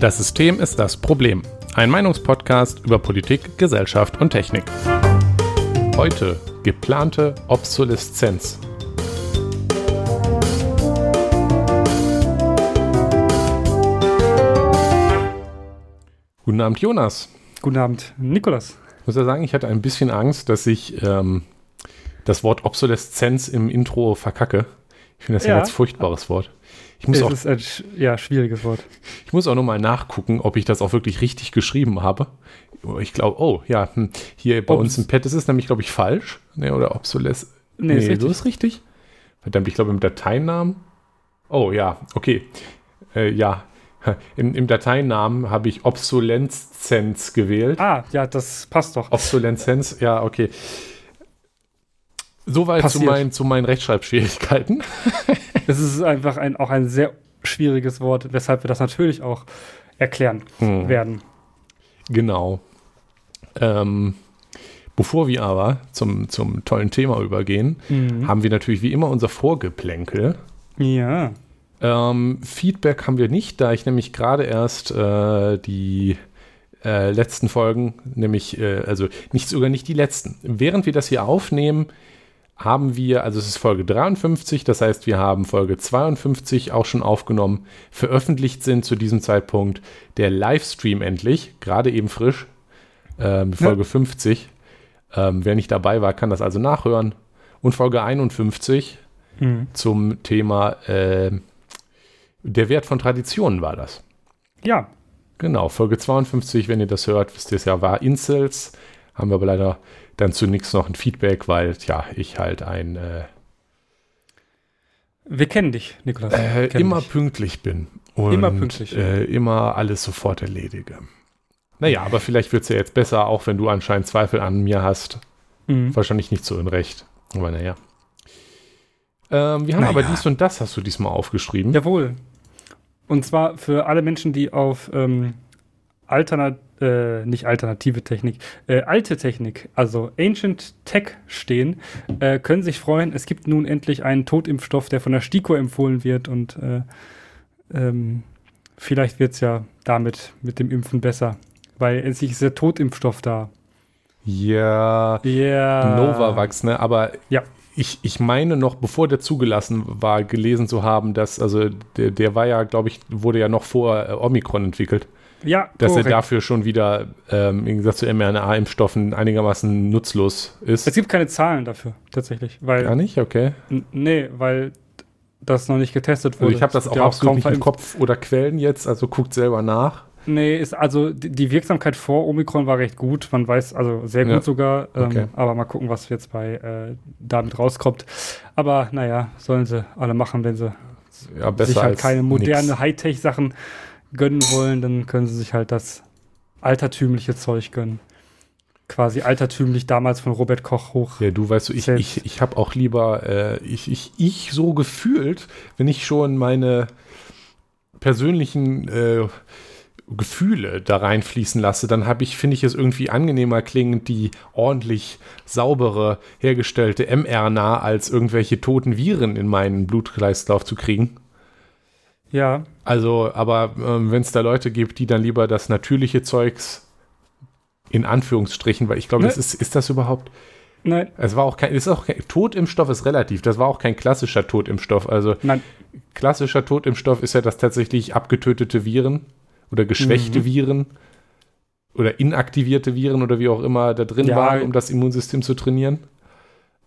Das System ist das Problem. Ein Meinungspodcast über Politik, Gesellschaft und Technik. Heute geplante Obsoleszenz. Guten Abend, Jonas. Guten Abend, Nikolas. Ich muss ja sagen, ich hatte ein bisschen Angst, dass ich ähm, das Wort Obsoleszenz im Intro verkacke. Ich finde das ja. ein ganz furchtbares Wort. Ich muss es auch, ist ein ja, schwieriges Wort. Ich muss auch nochmal nachgucken, ob ich das auch wirklich richtig geschrieben habe. Ich glaube, oh, ja, hm, hier bei Obs uns im Pad ist es nämlich, glaube ich, falsch. Nee, oder obsoles. Nee, nee ist richtig. so ist richtig. Verdammt, ich glaube im Dateinamen. Oh ja, okay. Äh, ja, im, im Dateinamen habe ich Obsoleszenz gewählt. Ah, ja, das passt doch. Obsoleszenz, ja, okay. Soweit zu, mein, zu meinen Rechtschreibschwierigkeiten. Es ist einfach ein, auch ein sehr schwieriges Wort, weshalb wir das natürlich auch erklären hm. werden. Genau. Ähm, bevor wir aber zum, zum tollen Thema übergehen, mhm. haben wir natürlich wie immer unser Vorgeplänkel. Ja. Ähm, Feedback haben wir nicht, da ich nämlich gerade erst äh, die äh, letzten Folgen, nämlich, äh, also nicht sogar nicht die letzten. Während wir das hier aufnehmen, haben wir, also es ist Folge 53, das heißt, wir haben Folge 52 auch schon aufgenommen. Veröffentlicht sind zu diesem Zeitpunkt der Livestream endlich, gerade eben frisch, ähm, Folge ja. 50. Ähm, wer nicht dabei war, kann das also nachhören. Und Folge 51 mhm. zum Thema äh, der Wert von Traditionen war das. Ja. Genau, Folge 52, wenn ihr das hört, wisst ihr es ja, war Incels. Haben wir aber leider dann zunächst noch ein Feedback, weil ja, ich halt ein äh, Wir kennen dich, Niklas. Äh, immer dich. pünktlich bin. Und, immer pünktlich. Äh, immer alles sofort erledige. Naja, aber vielleicht wird es ja jetzt besser, auch wenn du anscheinend Zweifel an mir hast. Mhm. Wahrscheinlich nicht so in Recht. Aber naja. Ähm, wir haben naja. aber dies und das hast du diesmal aufgeschrieben. Jawohl. Und zwar für alle Menschen, die auf ähm, Alternat äh, nicht alternative Technik, äh, alte Technik, also Ancient Tech stehen, äh, können sich freuen. Es gibt nun endlich einen Totimpfstoff, der von der STIKO empfohlen wird und äh, ähm, vielleicht wird es ja damit mit dem Impfen besser, weil endlich ist der Totimpfstoff da. Ja, ja. Novavax, ne? Aber ja. ich, ich meine noch, bevor der zugelassen war, gelesen zu haben, dass, also der, der war ja, glaube ich, wurde ja noch vor äh, Omikron entwickelt. Ja, dass korrekt. er dafür schon wieder ähm, im Gegensatz zu mRNA-Impfstoffen einigermaßen nutzlos ist. Es gibt keine Zahlen dafür, tatsächlich. Weil, Gar nicht? Okay. Nee, weil das noch nicht getestet wurde. Also ich habe das auch absolut nicht im Kopf oder Quellen jetzt, also guckt selber nach. Nee, ist also die Wirksamkeit vor Omikron war recht gut. Man weiß also sehr gut ja. sogar. Ähm, okay. Aber mal gucken, was jetzt bei äh, damit rauskommt. Aber naja, sollen sie alle machen, wenn sie ja, sich halt keine moderne Hightech-Sachen gönnen wollen, dann können sie sich halt das altertümliche Zeug gönnen. Quasi altertümlich damals von Robert Koch hoch. Ja, du weißt du, ich, ich, ich habe auch lieber, äh, ich, ich, ich so gefühlt, wenn ich schon meine persönlichen äh, Gefühle da reinfließen lasse, dann habe ich, finde ich es irgendwie angenehmer klingend, die ordentlich saubere hergestellte mRNA als irgendwelche toten Viren in meinen Blutkreislauf zu kriegen. Ja. Also, aber ähm, wenn es da Leute gibt, die dann lieber das natürliche Zeugs in Anführungsstrichen, weil ich glaube, ne? das ist, ist das überhaupt. Nein. Es war auch kein, ist auch kein, Totimpfstoff ist relativ. Das war auch kein klassischer Totimpfstoff. Also, Nein. klassischer Totimpfstoff ist ja, dass tatsächlich abgetötete Viren oder geschwächte mhm. Viren oder inaktivierte Viren oder wie auch immer da drin ja. waren, um das Immunsystem zu trainieren.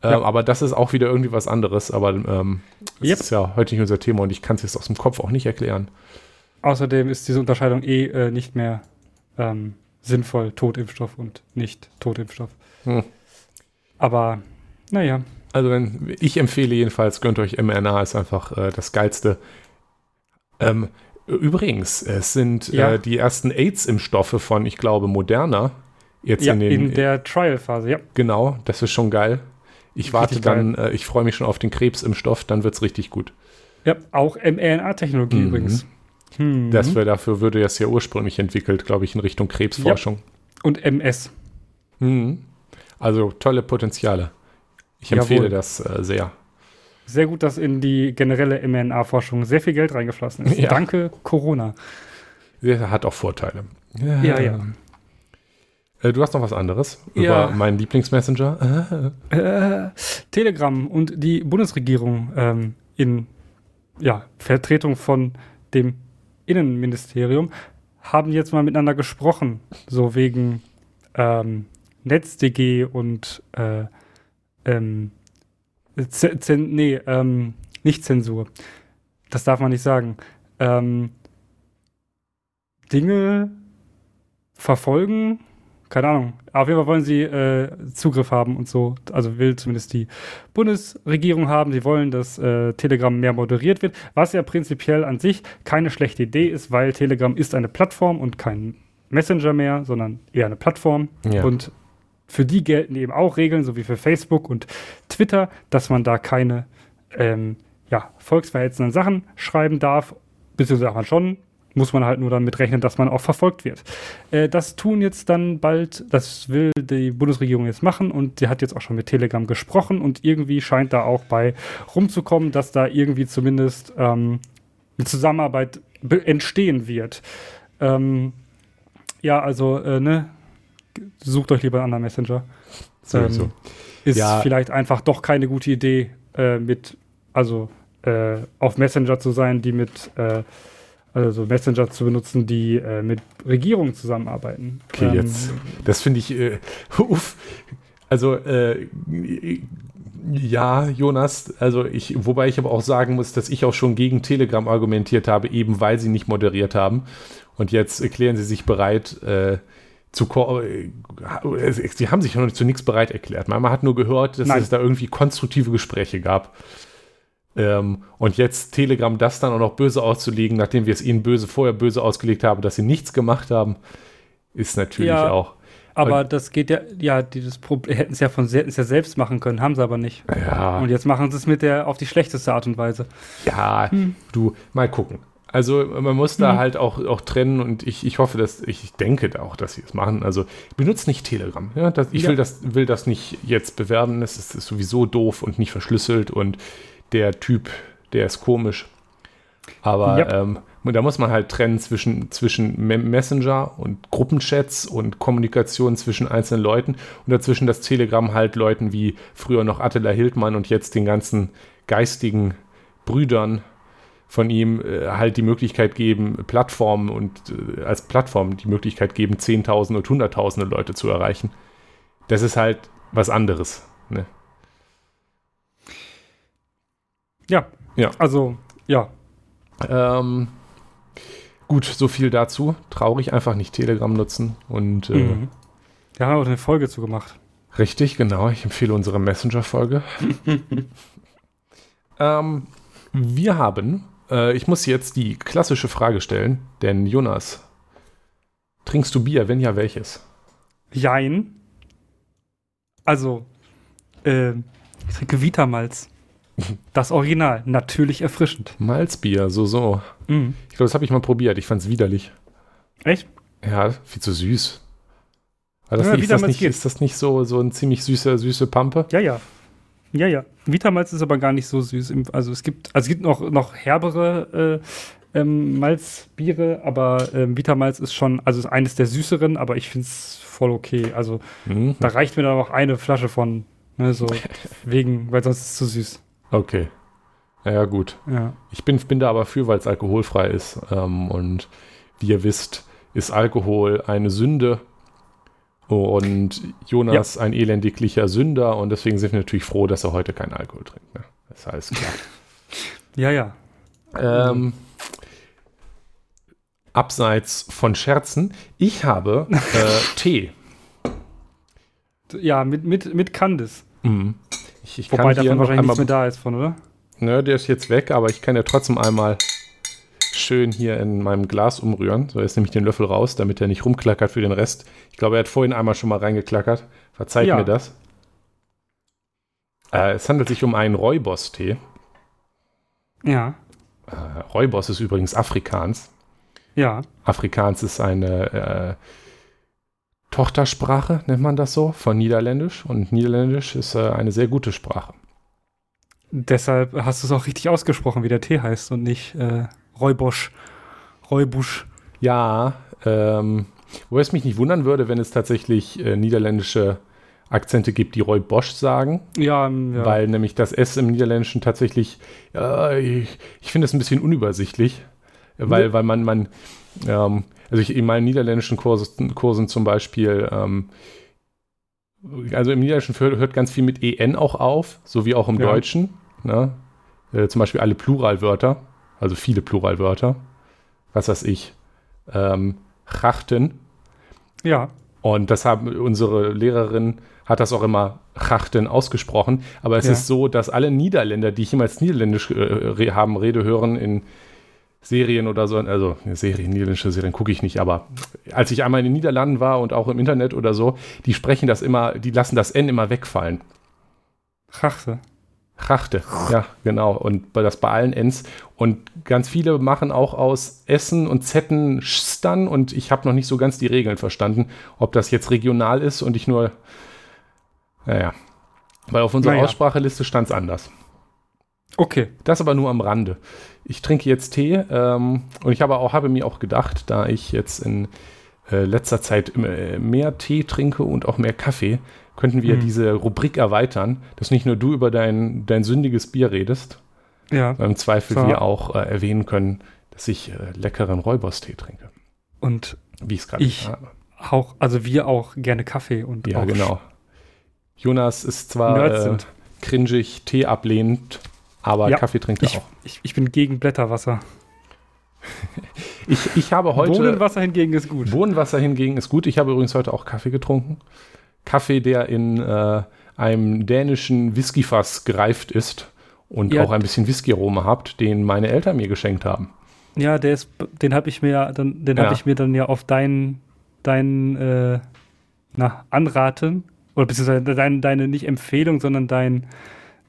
Ja. Ähm, aber das ist auch wieder irgendwie was anderes. Aber ähm, das yep. ist ja heute nicht unser Thema und ich kann es jetzt aus dem Kopf auch nicht erklären. Außerdem ist diese Unterscheidung eh äh, nicht mehr ähm, sinnvoll, Totimpfstoff und nicht Totimpfstoff. Hm. Aber naja. Also wenn, ich empfehle jedenfalls, gönnt euch mRNA, ist einfach äh, das Geilste. Ähm, übrigens, es sind ja. äh, die ersten AIDS-Impfstoffe von, ich glaube, Moderna. Jetzt ja, in, den, in der Trial-Phase, ja. Genau, das ist schon geil. Ich warte dann, äh, ich freue mich schon auf den Krebs im Stoff, dann wird es richtig gut. Ja, auch mRNA-Technologie mhm. übrigens. Mhm. Das wär, dafür würde das ja ursprünglich entwickelt, glaube ich, in Richtung Krebsforschung. Ja. Und MS. Mhm. Also tolle Potenziale. Ich empfehle Jawohl. das äh, sehr. sehr gut, dass in die generelle mRNA-Forschung sehr viel Geld reingeflossen ist. Ja. Danke, Corona. Der hat auch Vorteile. Ja, ja. Äh, Du hast noch was anderes Ja. über meinen Lieblingsmessenger. Äh, Äh, Telegram und die Bundesregierung ähm, in ja, Vertretung von dem Innenministerium haben jetzt mal miteinander gesprochen, so wegen ähm, NetzDG und äh, ähm, Zen nee, ähm, nicht Zensur. Das darf man nicht sagen. Ähm, Dinge verfolgen, keine Ahnung. Auf jeden Fall wollen sie äh, Zugriff haben und so. Also will zumindest die Bundesregierung haben. Sie wollen, dass äh, Telegram mehr moderiert wird, was ja prinzipiell an sich keine schlechte Idee ist, weil Telegram ist eine Plattform und kein Messenger mehr, sondern eher eine Plattform. Ja. Und für die gelten eben auch Regeln, so wie für Facebook und Twitter, dass man da keine ähm, ja, volksverhetzenden Sachen schreiben darf, beziehungsweise auch man schon, muss man halt nur damit rechnen, dass man auch verfolgt wird. Äh, das tun jetzt dann bald, das will die Bundesregierung jetzt machen und sie hat jetzt auch schon mit Telegram gesprochen und irgendwie scheint da auch bei rumzukommen, dass da irgendwie zumindest ähm, eine Zusammenarbeit be- entstehen wird. Ähm, ja, also, äh, ne, sucht euch lieber einen anderen Messenger. Ähm, ist Ja. vielleicht einfach doch keine gute Idee, äh, mit, also äh, auf Messenger zu sein, die mit, äh, also Messenger zu benutzen, die äh, mit Regierungen zusammenarbeiten. Okay, Ähm, jetzt, das finde ich, äh, uff. Also, äh, ja, Jonas, also ich, wobei ich aber auch sagen muss, dass ich auch schon gegen Telegram argumentiert habe, eben weil sie nicht moderiert haben. Und jetzt erklären sie sich bereit, äh, zu äh, sie haben sich noch nicht zu nichts bereit erklärt. Man hat nur gehört, dass Nein. es da irgendwie konstruktive Gespräche gab. Ähm, und jetzt Telegram das dann auch noch böse auszulegen, nachdem wir es ihnen böse vorher böse ausgelegt haben, dass sie nichts gemacht haben, ist natürlich Ja. auch. Aber das geht ja, ja, dieses Problem hätten es ja von hätten es ja selbst machen können, haben sie aber nicht. Ja, Und jetzt machen sie es mit der auf die schlechteste Art und Weise. ja, du, mal gucken. Also man muss da halt auch, auch trennen und ich, ich hoffe, dass ich denke da auch, dass sie es machen. Also benutzt nicht Telegram. Ja, das, ich Ja. will, das, will das nicht jetzt bewerben. Es ist, ist sowieso doof und nicht verschlüsselt und der Typ, der ist komisch. Aber Ja. ähm, da muss man halt trennen zwischen, zwischen Me- Messenger und Gruppenchats und Kommunikation zwischen einzelnen Leuten und dazwischen das Telegram halt Leuten wie früher noch Attila Hildmann und jetzt den ganzen geistigen Brüdern von ihm äh, halt die Möglichkeit geben, Plattformen und äh, als Plattform die Möglichkeit geben, Zehntausende und Hunderttausende Leute zu erreichen. Das ist halt was anderes. Ne? Ja. Ja. Also, ja. Ähm, gut, so viel dazu. Traurig einfach nicht Telegram nutzen und äh, Mhm. Da haben wir auch eine Folge zu gemacht. Richtig, genau. Ich empfehle unsere Messenger-Folge. ähm, wir haben, äh, ich muss jetzt die klassische Frage stellen, denn Jonas, trinkst du Bier? Wenn ja, welches? Jein. Also, äh, ich trinke Vitamalz. Das Original, natürlich erfrischend. Malzbier, so, so. Mhm. Ich glaube, das habe ich mal probiert. Ich fand es widerlich. Echt? Ja, viel zu süß. War das Ja, nicht, ist, das nicht, ist das nicht so, so ein ziemlich süßer, süße Pampe? Ja, ja. Ja, ja. Vitamalz ist aber gar nicht so süß. Also es gibt, also es gibt noch, noch herbere äh, ähm, Malzbiere, aber ähm, Vitamalz ist schon, also ist eines der süßeren, aber ich finde es voll okay. Also Mhm. da reicht mir dann auch eine Flasche von, ne, so wegen, weil sonst ist es zu süß. Okay. Ja, ja, gut. Ja. Ich bin, bin da aber für, weil es alkoholfrei ist. Ähm, und wie ihr wisst, ist Alkohol eine Sünde. Und Jonas ein elendiglicher Sünder. Und deswegen sind wir natürlich froh, dass er heute keinen Alkohol trinkt. Ne? Das ist alles klar. Ja, ja. ähm, abseits von Scherzen, ich habe äh, Tee. Ja, mit, mit, mit Candice. Mhm. Ich, ich Wobei davon wahrscheinlich nichts mehr da ist von, oder? ne, der ist jetzt weg, aber ich kann ja trotzdem einmal schön hier in meinem Glas umrühren. So, jetzt nehme ich den Löffel raus, damit er nicht rumklackert für den Rest. Ich glaube, er hat vorhin einmal schon mal reingeklackert. Verzeiht Ja. mir das. Äh, es handelt sich um einen Räubos-Tee. Ja. Äh, Räubos ist übrigens Afrikaans. Ja. Afrikaans ist eine äh, Tochtersprache, nennt man das so, von Niederländisch. Und Niederländisch ist äh, eine sehr gute Sprache. Deshalb hast du es auch richtig ausgesprochen, wie der Tee heißt und nicht äh, Räubosch. Räubusch. Ja, ähm, wobei es mich nicht wundern würde, wenn es tatsächlich äh, niederländische Akzente gibt, die Roy Bosch sagen. Ja, ähm, ja. Weil nämlich das S im Niederländischen tatsächlich, äh, ich, ich finde es ein bisschen unübersichtlich, weil, Mhm. weil man, man ähm, also ich in meinen niederländischen Kursen, Kursen zum Beispiel, ähm, also im Niederländischen hört, ganz viel mit EN auch auf, so wie auch im Ja. Deutschen. Ne? Äh, zum Beispiel alle Pluralwörter, also viele Pluralwörter. Was weiß ich. Ähm, Chachten. ja, Und das haben unsere Lehrerin hat das auch immer Chachten ausgesprochen. Aber es Ja. ist so, dass alle Niederländer, die jemals Niederländisch äh, haben Rede hören in Serien oder so, also Serien, niederländische Serien gucke ich nicht, aber als ich einmal in den Niederlanden war und auch im Internet oder so, die sprechen das immer, die lassen das N immer wegfallen. Chachte. Chachte, ja, genau. Und das bei allen Ns. Und ganz viele machen auch aus Essen und Zetten Stern und ich habe noch nicht so ganz die Regeln verstanden, ob das jetzt regional ist und ich nur, naja. Weil auf unserer Naja. Ausspracheliste stand es anders. Okay. Das aber nur am Rande. Ich trinke jetzt Tee ähm, und ich habe, auch, habe mir auch gedacht, da ich jetzt in äh, letzter Zeit immer, äh, mehr Tee trinke und auch mehr Kaffee, könnten wir Hm. diese Rubrik erweitern, dass nicht nur du über dein, dein sündiges Bier redest, Ja. sondern im Zweifel So. wir auch äh, erwähnen können, dass ich äh, leckeren Räuberstee trinke. Und Wie ich es gerade habe. auch, also wir auch gerne Kaffee und Ja, auch genau. Jonas ist zwar äh, cringig, Tee ablehnend, aber Ja, Kaffee trinkt er Ich, auch. ich, ich bin gegen Blätterwasser. Ich, ich habe heute. Bohnenwasser hingegen ist gut. Bohnenwasser hingegen ist gut. Ich habe übrigens heute auch Kaffee getrunken. Kaffee, der in äh, einem dänischen Whiskyfass gereift ist und Ja. auch ein bisschen Whisky-Aroma habt, den meine Eltern mir geschenkt haben. Ja, der ist, den habe ich mir dann, den Ja. habe ich mir dann ja auf deinen, deinen, äh, na, Anraten oder beziehungsweise dein, deine nicht Empfehlung, sondern dein,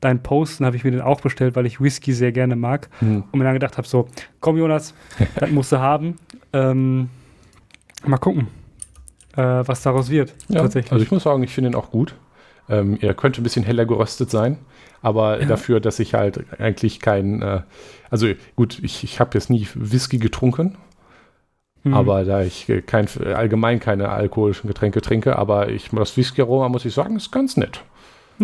dein Posten habe ich mir den auch bestellt, weil ich Whisky sehr gerne mag Hm. und mir dann gedacht habe, so, komm Jonas, das musst du haben. Ähm, mal gucken, äh, was daraus wird. Ja, tatsächlich. also ich muss sagen, ich finde ihn auch gut. Ähm, er könnte ein bisschen heller geröstet sein, aber Ja. dafür, dass ich halt eigentlich kein, äh, also gut, ich, ich habe jetzt nie Whisky getrunken, Hm. aber da ich kein, allgemein keine alkoholischen Getränke trinke, aber ich, das Whisky-Aroma, muss ich sagen, ist ganz nett.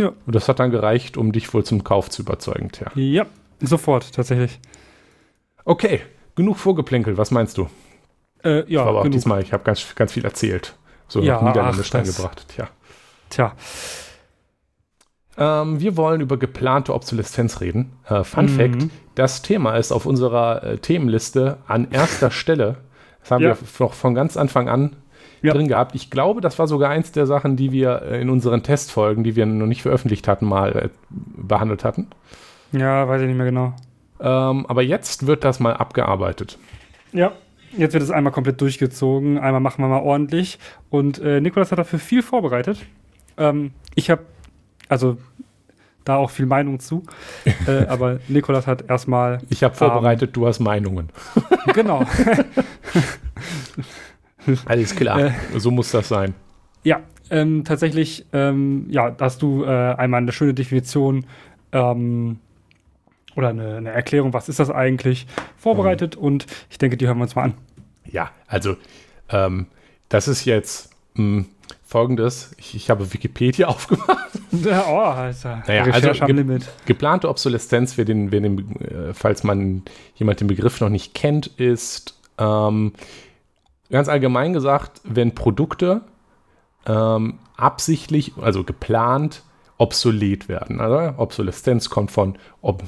Ja. Und das hat dann gereicht, um dich wohl zum Kauf zu überzeugen, Tja. Ja, sofort tatsächlich. Okay, genug Vorgeplänkel, was meinst du? Äh, ja, aber auch genug. diesmal, ich habe ganz, ganz viel erzählt. So Ja, noch Niederländisch eingebracht, tja. Tja, Ähm, wir wollen über geplante Obsoleszenz reden. Äh, Fun Mhm. Fact: Das Thema ist auf unserer äh, Themenliste an erster Stelle. Das haben Ja. wir noch von ganz Anfang an Ja. drin gehabt. Ich glaube, das war sogar eins der Sachen, die wir äh, in unseren Testfolgen, die wir noch nicht veröffentlicht hatten, mal äh, behandelt hatten. ja, weiß ich nicht mehr genau. Ähm, aber jetzt wird das mal abgearbeitet. Ja, jetzt wird es einmal komplett durchgezogen. Einmal machen wir mal ordentlich. Und äh, Nikolas hat dafür viel vorbereitet. Ähm, ich habe, also da auch viel Meinung zu. äh, aber Nikolas hat erstmal, Ich habe vorbereitet, du hast Meinungen. genau. Alles klar. Äh. so muss das sein. ja, ähm, tatsächlich, ähm, ja, da hast du äh, einmal eine schöne Definition ähm, oder eine, eine Erklärung, was ist das eigentlich, vorbereitet. Und ich denke, die hören wir uns mal an. Ja, also ähm, das ist jetzt mh, folgendes. Ich, ich habe Wikipedia aufgemacht. Ja, oh, Alter. Naja, Recherche also ge-. Geplante Obsoleszenz, wer den, wer den, äh, falls man jemand den Begriff noch nicht kennt, ist ähm, ganz allgemein gesagt, wenn Produkte ähm, absichtlich, also geplant, obsolet werden. Also Obsoleszenz kommt von ob,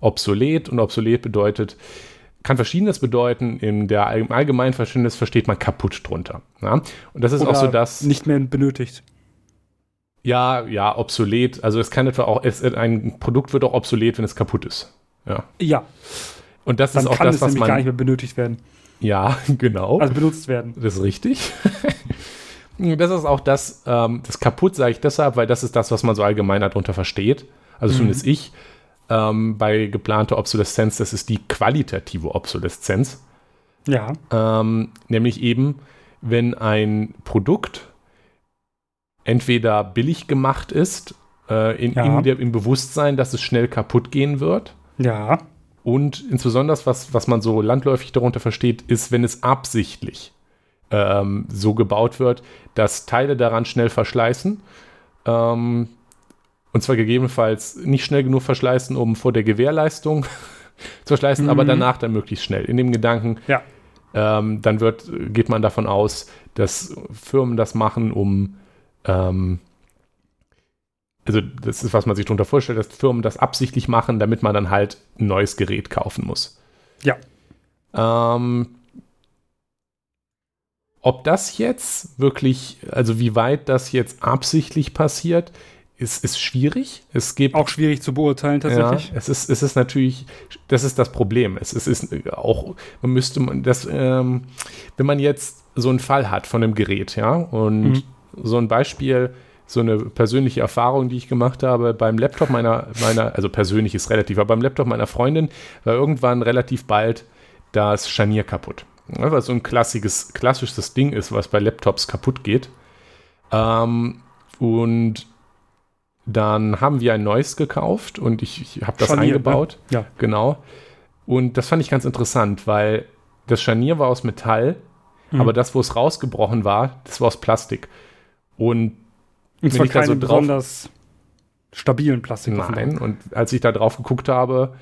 obsolet und obsolet bedeutet, kann verschiedenes bedeuten. In der im allgemeinen Verständnis versteht man kaputt drunter. Ja? Und das ist auch so Oder das. Nicht mehr benötigt. Ja, ja, obsolet. Also es kann etwa auch, es, ein Produkt wird auch obsolet, wenn es kaputt ist. Ja. Ja, Und das dann ist auch kann das, es was man. gar nicht mehr benötigt werden. Ja, genau. Also benutzt werden. das ist richtig. das ist auch das, ähm, das kaputt sage ich deshalb, weil das ist das, was man so allgemein darunter versteht. Also Mhm. zumindest ich. Ähm, bei geplanter Obsoleszenz, das ist die qualitative Obsoleszenz. Ja. Ähm, nämlich eben, wenn ein Produkt entweder billig gemacht ist Äh, in, Ja. in der, Im Bewusstsein, dass es schnell kaputt gehen wird. Ja. Und insbesondere, was, was man so landläufig darunter versteht, ist, wenn es absichtlich ähm, so gebaut wird, dass Teile daran schnell verschleißen. Ähm, und zwar gegebenenfalls nicht schnell genug verschleißen, um vor der Gewährleistung zu verschleißen, aber Mhm. danach dann möglichst schnell. In dem Gedanken, Ja. ähm, dann wird, geht man davon aus, dass Firmen das machen, um ähm, also das ist, was man sich darunter vorstellt, dass Firmen das absichtlich machen, damit man dann halt ein neues Gerät kaufen muss. Ja. Ähm, ob das jetzt wirklich, also wie weit das jetzt absichtlich passiert, ist, ist schwierig. Es gibt Auch schwierig zu beurteilen tatsächlich. ja, es ist, es ist natürlich, das ist das Problem. Es ist, es ist auch, man müsste man das, ähm, wenn man jetzt so einen Fall hat von einem Gerät, ja, und Mhm. so ein Beispiel, so eine persönliche Erfahrung, die ich gemacht habe beim Laptop meiner, meiner, also persönlich ist relativ, aber beim Laptop meiner Freundin war irgendwann relativ bald das Scharnier kaputt. Ja, was so ein klassisches, klassisches Ding ist, was bei Laptops kaputt geht. Ähm, und dann haben wir ein neues gekauft und ich, ich habe das Scharnier, eingebaut. ne? Ja. Genau. Und das fand ich ganz interessant, weil das Scharnier war aus Metall, Mhm. aber das, wo es rausgebrochen war, das war aus Plastik. Und Und zwar da so besonders stabilen Plastik. Nein, und als ich da drauf geguckt habe,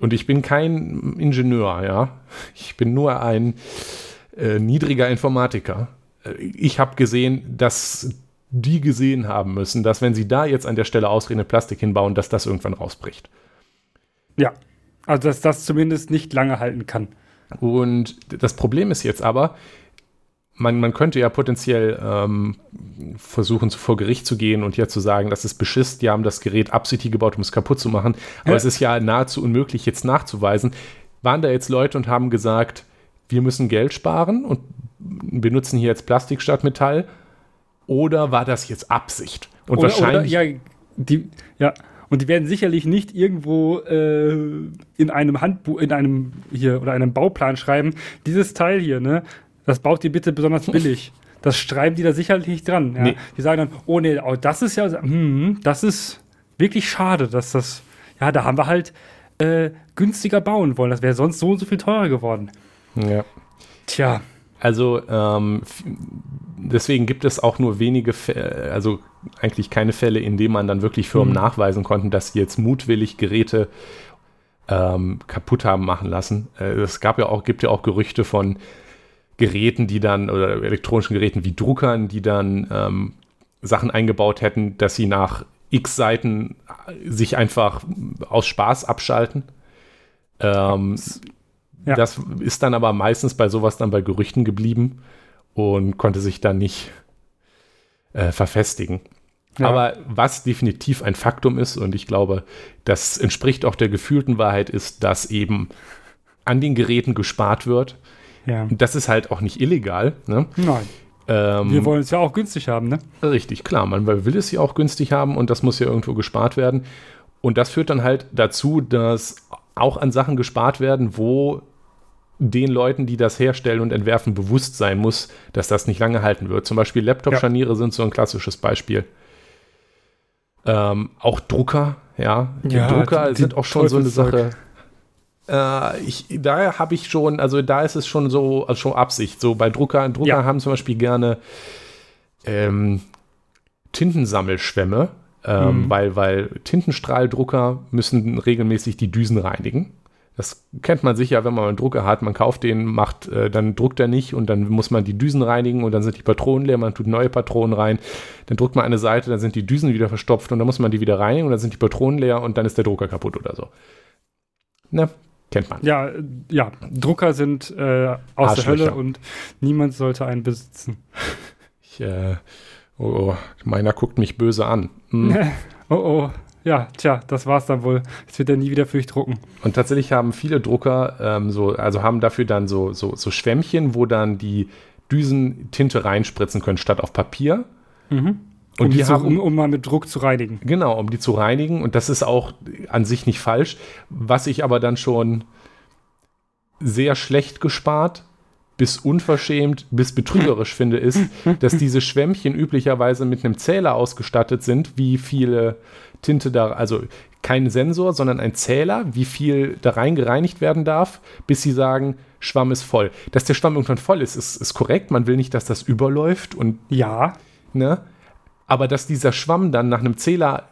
und ich bin kein Ingenieur, ja, ich bin nur ein äh, niedriger Informatiker. Äh, Ich habe gesehen, dass die gesehen haben müssen, dass wenn sie da jetzt an der Stelle ausredende Plastik hinbauen, dass das irgendwann rausbricht. Ja. Also, dass das zumindest nicht lange halten kann. Und das Problem ist jetzt aber, man, man könnte ja potenziell ähm, versuchen, vor Gericht zu gehen und ja zu sagen, das ist Beschiss, die haben das Gerät absichtlich gebaut, um es kaputt zu machen. Aber Ja. es ist ja nahezu unmöglich, jetzt nachzuweisen. Waren da jetzt Leute und haben gesagt, wir müssen Geld sparen und benutzen hier jetzt Plastik statt Metall? Oder war das jetzt Absicht? Und Oder- wahrscheinlich. Oder, ja, die, ja. Und die werden sicherlich nicht irgendwo äh, in einem Handbuch, in einem hier oder einem Bauplan schreiben, dieses Teil hier, ne, das baut ihr bitte besonders billig. Das schreiben die da sicherlich nicht dran. Ja. Nee. Die sagen dann, oh nee, oh, das ist ja, hm, das ist wirklich schade, dass das, ja, da haben wir halt äh, günstiger bauen wollen. Das wäre sonst so und so viel teurer geworden. ja. Tja, Also ähm, deswegen gibt es auch nur wenige, also eigentlich keine Fälle, in denen man dann wirklich Firmen Mhm. nachweisen konnten, dass sie jetzt mutwillig Geräte ähm, kaputt haben machen lassen. Äh, es gab ja auch, gibt ja auch Gerüchte von Geräten, die dann, oder elektronischen Geräten wie Druckern, die dann ähm, Sachen eingebaut hätten, dass sie nach x Seiten sich einfach aus Spaß abschalten. Ähm, Ja. Das ist dann aber meistens bei sowas dann bei Gerüchten geblieben und konnte sich dann nicht äh, verfestigen. Ja. Aber was definitiv ein Faktum ist, und ich glaube, das entspricht auch der gefühlten Wahrheit, ist, dass eben an den Geräten gespart wird. Ja. Das ist halt auch nicht illegal. Ne? Nein. Ähm, Wir wollen es ja auch günstig haben, ne? Richtig, klar. Man will es ja auch günstig haben und das muss ja irgendwo gespart werden. Und das führt dann halt dazu, dass auch an Sachen gespart werden, wo den Leuten, die das herstellen und entwerfen, bewusst sein muss, dass das nicht lange halten wird. Zum Beispiel Laptop-Scharniere sind so ein klassisches Beispiel. Ähm, auch Drucker, ja. Die Ja, Drucker die- die sind auch schon so eine. Sache. Äh, ich, da habe ich schon, also da ist es schon so, also schon Absicht. So bei Drucker, Drucker Ja. haben zum Beispiel gerne ähm, Tintensammelschwämme, ähm, Mhm. weil, weil Tintenstrahldrucker müssen regelmäßig die Düsen reinigen. Das kennt man sicher, wenn man einen Drucker hat. Man kauft den, macht, äh, dann druckt er nicht und dann muss man die Düsen reinigen und dann sind die Patronen leer, man tut neue Patronen rein. Dann druckt man eine Seite, dann sind die Düsen wieder verstopft und dann muss man die wieder reinigen und dann sind die Patronen leer und dann ist der Drucker kaputt oder so. Ne, kennt man. Ja, äh, ja, Drucker sind äh, aus der. Hölle und niemand sollte einen besitzen. Ich, äh, oh, oh, meiner guckt mich böse an. Hm. oh oh, ja, tja, das war's dann wohl. Jetzt wird er nie wieder für dich drucken. Und tatsächlich haben viele Drucker ähm, so, also haben dafür dann so, so, so Schwämmchen, wo dann die Düsen Tinte reinspritzen können, statt auf Papier. Mhm. Und um, die die zu, haben, um, um mal mit Druck zu reinigen. genau, um die zu reinigen. Und das ist auch an sich nicht falsch. Was ich aber dann schon sehr schlecht gespart, bis unverschämt, bis betrügerisch finde, ist, dass diese Schwämmchen üblicherweise mit einem Zähler ausgestattet sind, wie viele Tinte da, also kein Sensor, sondern ein Zähler, wie viel da rein gereinigt werden darf, bis sie sagen, Schwamm ist voll. Dass der Schwamm irgendwann voll ist, ist, ist korrekt. Man will nicht, dass das überläuft und ja. Ne? Aber dass dieser Schwamm dann nach einem Zähler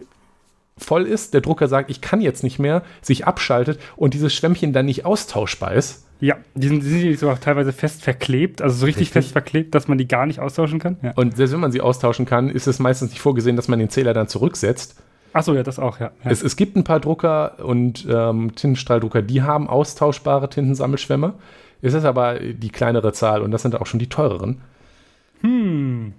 voll ist, der Drucker sagt, ich kann jetzt nicht mehr, sich abschaltet und dieses Schwämmchen dann nicht austauschbar ist. Ja, die sind, die sind sogar teilweise fest verklebt, also so richtig, richtig, fest verklebt, dass man die gar nicht austauschen kann. Ja. Und selbst wenn man sie austauschen kann, ist es meistens nicht vorgesehen, dass man den Zähler dann zurücksetzt. Achso, ja, das auch, ja. ja. Es, es, gibt ein paar Drucker und ähm, Tintenstrahldrucker, die haben austauschbare Tintensammelschwämme. Es ist aber die kleinere Zahl und das sind auch schon die teureren. Hm.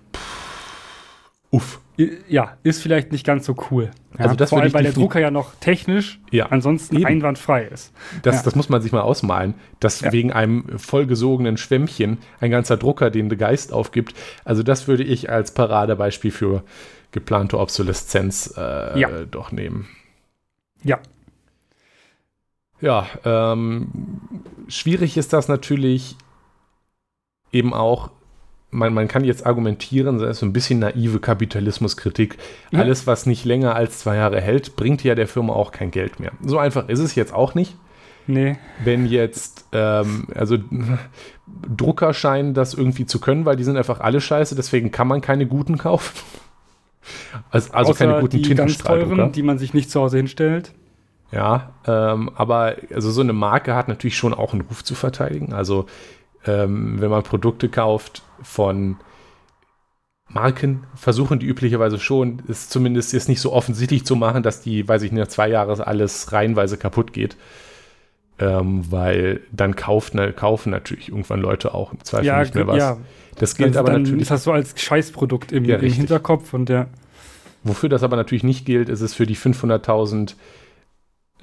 Uff. Ja, ist vielleicht nicht ganz so cool. Ja, also das Vor allem, weil der Drucker ja noch technisch ja, ansonsten eben. einwandfrei ist. Das, ja. das muss man sich mal ausmalen, dass ja. wegen einem vollgesogenen Schwämmchen ein ganzer Drucker den Geist aufgibt. Also das würde ich als Paradebeispiel für geplante Obsoleszenz äh, doch nehmen. Ja. Ja, ähm, schwierig ist das natürlich eben auch man, man kann jetzt argumentieren, das ist so ein bisschen naive Kapitalismuskritik. Ja. Alles, was nicht länger als zwei Jahre hält, bringt ja der Firma auch kein Geld mehr. So einfach ist es jetzt auch nicht. Nee. Wenn jetzt, ähm, also Drucker scheinen das irgendwie zu können, weil die sind einfach alle scheiße, deswegen kann man keine guten kaufen. Also, also keine guten die ganz teuren, die man sich nicht zu Hause hinstellt. Ja, ähm, aber also so eine Marke hat natürlich schon auch einen Ruf zu verteidigen. Also ähm, wenn man Produkte kauft von Marken, versuchen die üblicherweise schon, es zumindest jetzt nicht so offensichtlich zu machen, dass die, weiß ich nicht, nach zwei Jahren alles reihenweise kaputt geht. Ähm, weil dann kauft, ne, kaufen natürlich irgendwann Leute auch im Zweifel ja, nicht mehr was. Ja. Das gilt dann, aber natürlich. Ist das so als Scheißprodukt im, ja, im Hinterkopf und der. Wofür das aber natürlich nicht gilt, ist es für die 500.000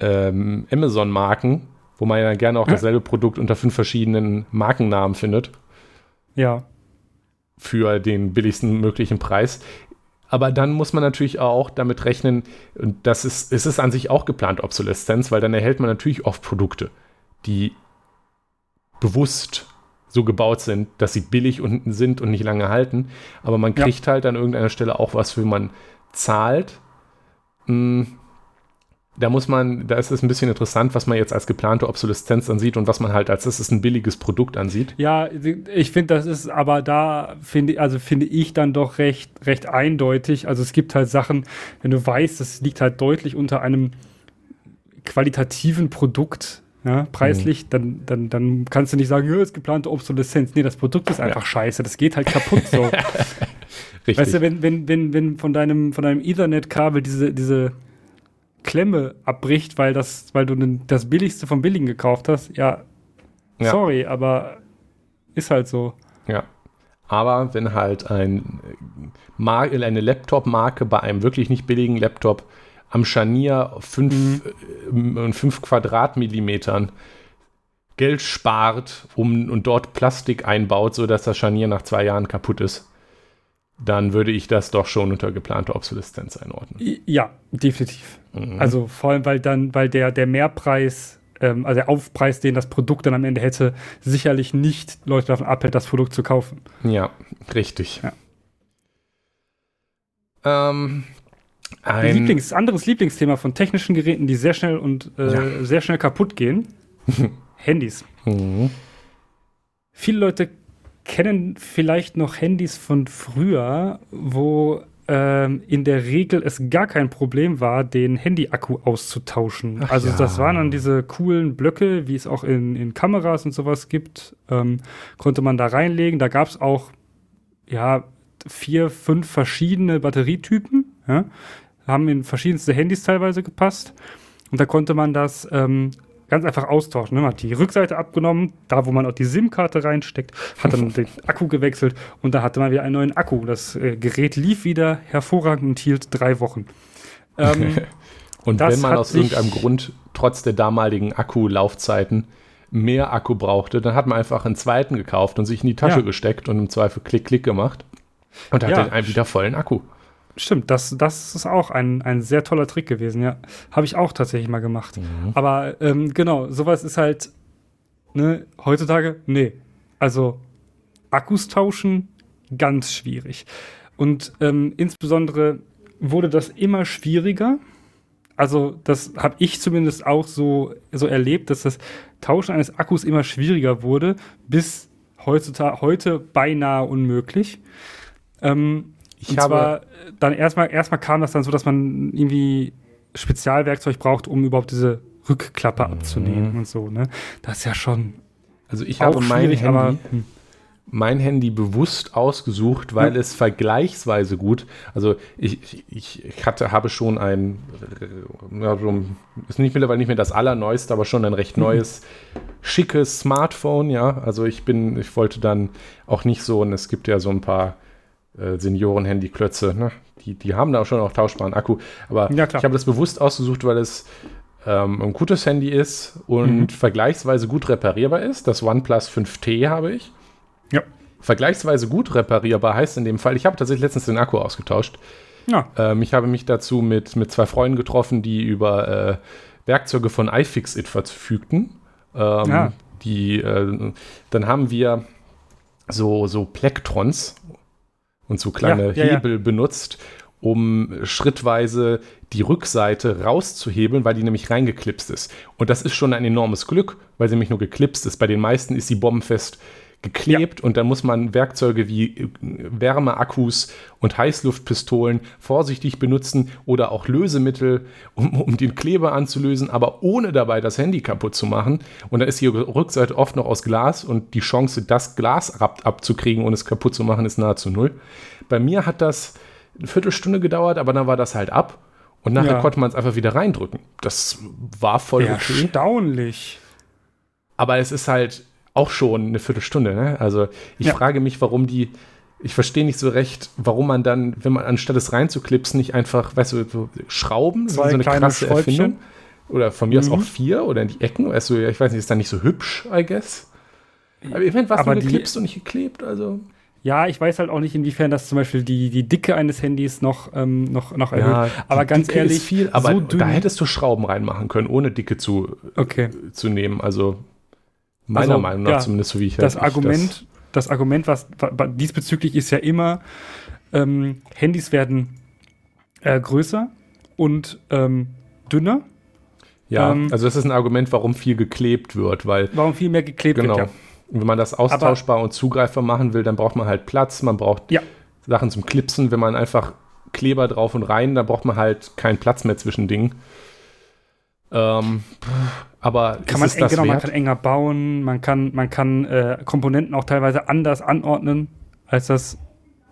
ähm, Amazon-Marken, wo man ja gerne auch dasselbe Produkt unter fünf verschiedenen Markennamen findet. Ja. Für den billigsten möglichen Preis. Aber dann muss man natürlich auch damit rechnen, und das ist, ist es an sich auch geplant, Obsoleszenz, weil dann erhält man natürlich oft Produkte, die bewusst so gebaut sind, dass sie billig und, sind und nicht lange halten. Aber man kriegt ja. halt an irgendeiner Stelle auch was, für man zahlt. Mh, hm, da muss man, da ist es ein bisschen interessant, was man jetzt als geplante Obsoleszenz ansieht und was man halt als das ist ein billiges Produkt ansieht. Ja, ich finde, das ist aber da finde also finde ich dann doch recht recht eindeutig. Also es gibt halt Sachen, wenn du weißt, das liegt halt deutlich unter einem qualitativen Produkt, ja, preislich, mhm. dann, dann, dann kannst du nicht sagen, ja, ist geplante Obsoleszenz. Nee, das Produkt ist einfach ja. scheiße, das geht halt kaputt so. Richtig. Weißt du, wenn, wenn, wenn, wenn von deinem, von deinem Ethernet-Kabel diese, diese Klemme abbricht, weil, das, weil du das Billigste vom Billigen gekauft hast, ja, ja. sorry, aber ist halt so. Ja. Aber wenn halt ein Mar eine Laptop-Marke bei einem wirklich nicht billigen Laptop am Scharnier 5 mhm. 5 äh, Quadratmillimetern Geld spart um, und dort Plastik einbaut, sodass das Scharnier nach zwei Jahren kaputt ist, dann würde ich das doch schon unter geplante Obsoleszenz einordnen. Ja, definitiv. Mhm. Also vor allem, weil dann, weil der, der Mehrpreis, ähm, also der Aufpreis, den das Produkt dann am Ende hätte, sicherlich nicht Leute davon abhält, das Produkt zu kaufen. Ja, richtig. Ja. Ähm, ein Lieblings, anderes Lieblingsthema von technischen Geräten, die sehr schnell und äh, ja. sehr schnell kaputt gehen. Handys. Mhm. Viele Leute kennen vielleicht noch Handys von früher, wo ähm, in der Regel es gar kein Problem war, den Handy-Akku auszutauschen. Ach also ja. das waren dann diese coolen Blöcke, wie es auch in, in Kameras und sowas gibt, ähm, konnte man da reinlegen. Da gab es auch ja vier, fünf verschiedene Batterietypen, ja, haben in verschiedenste Handys teilweise gepasst. Und da konnte man das ähm, ganz einfach austauschen. Ne? Man hat die Rückseite abgenommen, da wo man auch die SIM-Karte reinsteckt, hat dann den Akku gewechselt und da hatte man wieder einen neuen Akku. Das äh, Gerät lief wieder hervorragend und hielt drei Wochen. Ähm, und wenn man aus irgendeinem Grund trotz der damaligen Akkulaufzeiten mehr Akku brauchte, dann hat man einfach einen zweiten gekauft und sich in die Tasche ja. gesteckt und im Zweifel Klick, Klick gemacht und hat ja. dann wieder vollen Akku. Stimmt, das, das ist auch ein, ein sehr toller Trick gewesen, ja. Habe ich auch tatsächlich mal gemacht. Mhm. Aber ähm, genau, sowas ist halt, ne, heutzutage, nee. Also Akkus tauschen, ganz schwierig. Und ähm, insbesondere wurde das immer schwieriger. Also das habe ich zumindest auch so, so erlebt, dass das Tauschen eines Akkus immer schwieriger wurde, bis heutzutage heute beinahe unmöglich. Ähm, ich habe zwar dann erstmal erstmal kam das dann so, dass man irgendwie Spezialwerkzeug braucht, um überhaupt diese Rückklappe mhm. abzunehmen und so. Ne? Das ist ja schon. Also ich habe mein Handy, aber, hm. mein Handy bewusst ausgesucht, weil ja. es vergleichsweise gut. Also ich, ich, ich hatte habe schon ein ja, ist nicht mittlerweile nicht mehr das allerneueste, aber schon ein recht mhm. neues schickes Smartphone. Ja, also ich bin ich wollte dann auch nicht so und es gibt ja so ein paar äh, Senioren-Handy-Klötze, ne? die, die haben da schon auch tauschbaren Akku. Aber ja, ich habe das bewusst ausgesucht, weil es ähm, ein gutes Handy ist und mhm. vergleichsweise gut reparierbar ist. Das OnePlus 5T habe ich. Ja. Vergleichsweise gut reparierbar heißt in dem Fall, ich habe tatsächlich letztens den Akku ausgetauscht. Ja. Ähm, ich habe mich dazu mit, mit zwei Freunden getroffen, die über äh, Werkzeuge von iFixit verfügten. Ähm, ja. Die, äh, dann haben wir so, so Plektrons und so kleine ja, Hebel benutzt, um schrittweise die Rückseite rauszuhebeln, weil die nämlich reingeklipst ist. Und das ist schon ein enormes Glück, weil sie nämlich nur geklipst ist. Bei den meisten ist sie bombenfest geklebt ja. und dann muss man Werkzeuge wie äh, Wärmeakkus und Heißluftpistolen vorsichtig benutzen oder auch Lösemittel, um, um, den Kleber anzulösen, aber ohne dabei das Handy kaputt zu machen. Und dann ist die Rückseite oft noch aus Glas und die Chance, das Glas ab, abzukriegen und es kaputt zu machen, ist nahezu null. Bei mir hat das eine Viertelstunde gedauert, aber dann war das halt ab. Und nachher ja. konnte man es einfach wieder reindrücken. Das war voll okay. Erstaunlich. Aber es ist halt auch schon eine Viertelstunde. Ne? Also ich ja. frage mich, warum die. Ich verstehe nicht so recht, warum man dann, wenn man anstatt es reinzuklipsen, nicht einfach, weißt du, so Schrauben, Zwei so eine krasse Schräubchen. Erfindung. Oder von mir mhm. aus auch vier oder in die Ecken. Du, ich weiß nicht, ist dann nicht so hübsch, I guess. Aber meine, was nur geklipst und nicht geklebt, also. Ja, ich weiß halt auch nicht, inwiefern das zum Beispiel die, die Dicke eines Handys noch, ähm, noch, noch erhöht. Ja, aber ganz Dicke ehrlich, viel, aber so da hättest du Schrauben reinmachen können, ohne Dicke zu, okay. zu nehmen. Also meiner also, Meinung nach ja, zumindest, so wie ich das halt Argument, das, das Argument, was diesbezüglich ist ja immer, ähm, Handys werden äh, größer und ähm, dünner. Ja, ähm, also das ist ein Argument, warum viel geklebt wird, weil warum viel mehr geklebt genau. wird. Ja. Wenn man das austauschbar Aber, und zugreifbar machen will, dann braucht man halt Platz, man braucht ja. Sachen zum Klipsen. Wenn man einfach Kleber drauf und rein, dann braucht man halt keinen Platz mehr zwischen Dingen. Ähm, aber kann man, eng, genau, man kann enger bauen, man kann, man kann äh, Komponenten auch teilweise anders anordnen, als das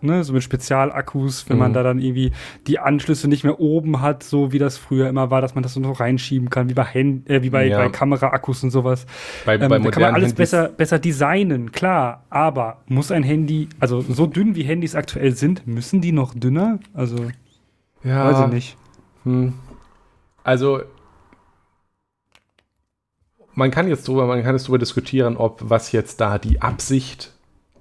ne, so mit Spezialakkus, wenn mhm. man da dann irgendwie die Anschlüsse nicht mehr oben hat, so wie das früher immer war, dass man das so noch reinschieben kann, wie bei, Hand, äh, wie bei, ja. bei Kameraakkus und sowas. Bei, ähm, bei da kann man alles besser, besser designen, klar, aber muss ein Handy, also so dünn wie Handys aktuell sind, müssen die noch dünner? Also, ja. weiß ich nicht. Hm. Also, man kann jetzt drüber, man kann jetzt drüber diskutieren, ob was jetzt da die Absicht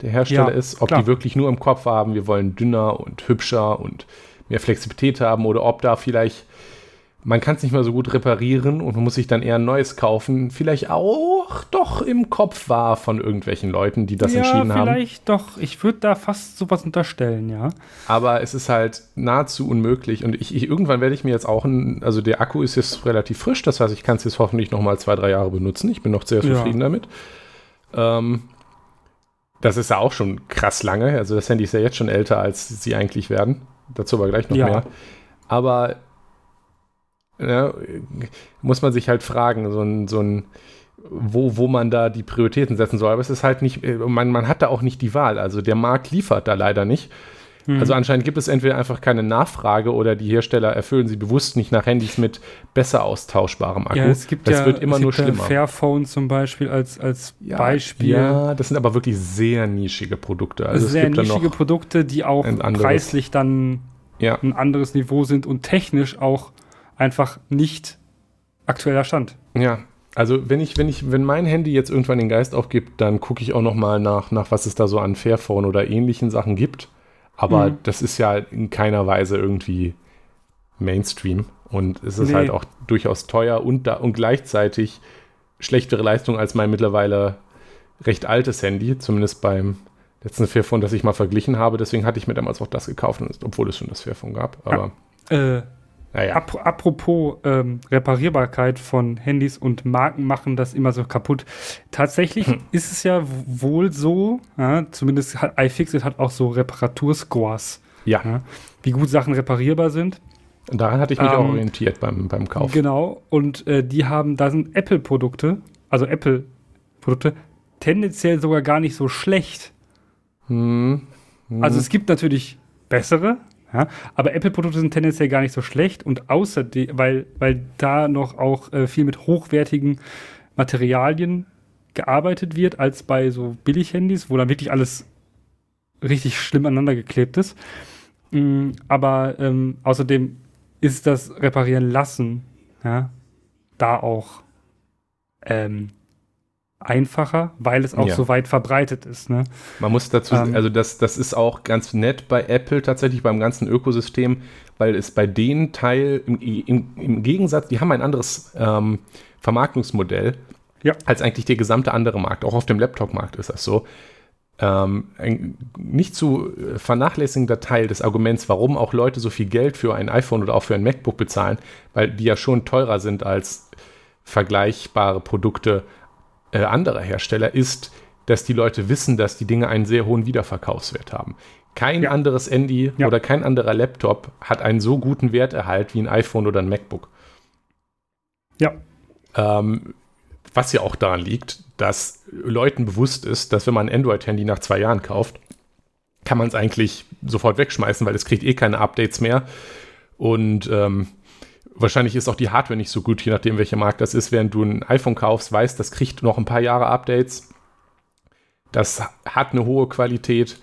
der Hersteller ja, ist, ob klar. die wirklich nur im Kopf haben, wir wollen dünner und hübscher und mehr Flexibilität haben oder ob da vielleicht man kann es nicht mehr so gut reparieren und man muss sich dann eher ein neues kaufen, vielleicht auch doch im Kopf war von irgendwelchen Leuten, die das ja, entschieden haben. Vielleicht doch. Ich würde da fast sowas unterstellen, ja. Aber es ist halt nahezu unmöglich und ich, ich irgendwann werde ich mir jetzt auch ein, also der Akku ist jetzt relativ frisch, das heißt, ich kann es jetzt hoffentlich noch mal zwei, drei Jahre benutzen. Ich bin noch sehr zufrieden ja. damit. Ähm, das ist ja auch schon krass lange. Also das Handy ist ja jetzt schon älter, als sie eigentlich werden. Dazu aber gleich noch ja. mehr. Aber ja, muss man sich halt fragen, so ein, so ein wo, wo man da die Prioritäten setzen soll. Aber es ist halt nicht, man, man hat da auch nicht die Wahl. Also der Markt liefert da leider nicht. Mhm. Also anscheinend gibt es entweder einfach keine Nachfrage oder die Hersteller erfüllen sie bewusst nicht nach Handys mit besser austauschbarem Akku. Ja, es gibt das ja, wird immer es nur gibt schlimmer. Fairphone zum Beispiel als, als ja, Beispiel. Ja, das sind aber wirklich sehr nischige Produkte. Also sehr nischige Produkte, die auch preislich dann ja. ein anderes Niveau sind und technisch auch einfach nicht aktueller Stand. Ja, also wenn ich, wenn ich, wenn mein Handy jetzt irgendwann den Geist aufgibt, dann gucke ich auch noch mal nach, nach was es da so an Fairphone oder ähnlichen Sachen gibt. Aber mhm. das ist ja in keiner Weise irgendwie Mainstream. Und es ist nee. halt auch durchaus teuer und, da, und gleichzeitig schlechtere Leistung als mein mittlerweile recht altes Handy, zumindest beim letzten Fairphone, das ich mal verglichen habe. Deswegen hatte ich mir damals auch das gekauft, obwohl es schon das Fairphone gab. Aber Äh, naja. ap apropos ähm, Reparierbarkeit von Handys und Marken machen das immer so kaputt. Tatsächlich Hm. ist es ja wohl so, ja, zumindest hat iFixit hat auch so Reparaturscores, Ja, ja, wie gut Sachen reparierbar sind. daran hatte ich mich auch Ähm, orientiert beim, beim Kauf. Genau, und äh, die haben, da sind Apple-Produkte, also Apple-Produkte, tendenziell sogar gar nicht so schlecht. Hm. Hm. Also es gibt natürlich bessere, ja, aber Apple-Produkte sind tendenziell gar nicht so schlecht und außerdem, weil, weil da noch auch äh, viel mit hochwertigen Materialien gearbeitet wird, als bei so Billig-Handys, wo dann wirklich alles richtig schlimm aneinander geklebt ist. Mm, aber ähm, außerdem ist das Reparieren lassen, ja, da auch ähm, einfacher, weil es auch Ja. so weit verbreitet ist. Ne? Man muss dazu, Ähm, also das, das ist auch ganz nett bei Apple tatsächlich beim ganzen Ökosystem, weil es bei denen Teil im, im, im Gegensatz, die haben ein anderes ähm, Vermarktungsmodell Ja. als eigentlich der gesamte andere Markt. Auch auf dem Laptop-Markt ist das so. Ähm, ein nicht zu äh, vernachlässigender Teil des Arguments, warum auch Leute so viel Geld für ein iPhone oder auch für ein MacBook bezahlen, weil die ja schon teurer sind als vergleichbare Produkte äh, anderer Hersteller, ist, dass die Leute wissen, dass die Dinge einen sehr hohen Wiederverkaufswert haben. Kein Ja. anderes Handy Ja. oder kein anderer Laptop hat einen so guten Werterhalt wie ein iPhone oder ein MacBook. Ja. Ähm, was ja auch daran liegt, dass Leuten bewusst ist, dass wenn man ein Android-Handy nach zwei Jahren kauft, kann man es eigentlich sofort wegschmeißen, weil es kriegt eh keine Updates mehr. Und ähm, wahrscheinlich ist auch die Hardware nicht so gut, je nachdem, welcher Markt das ist. Während du ein iPhone kaufst, weißt, das kriegt noch ein paar Jahre Updates. Das hat eine hohe Qualität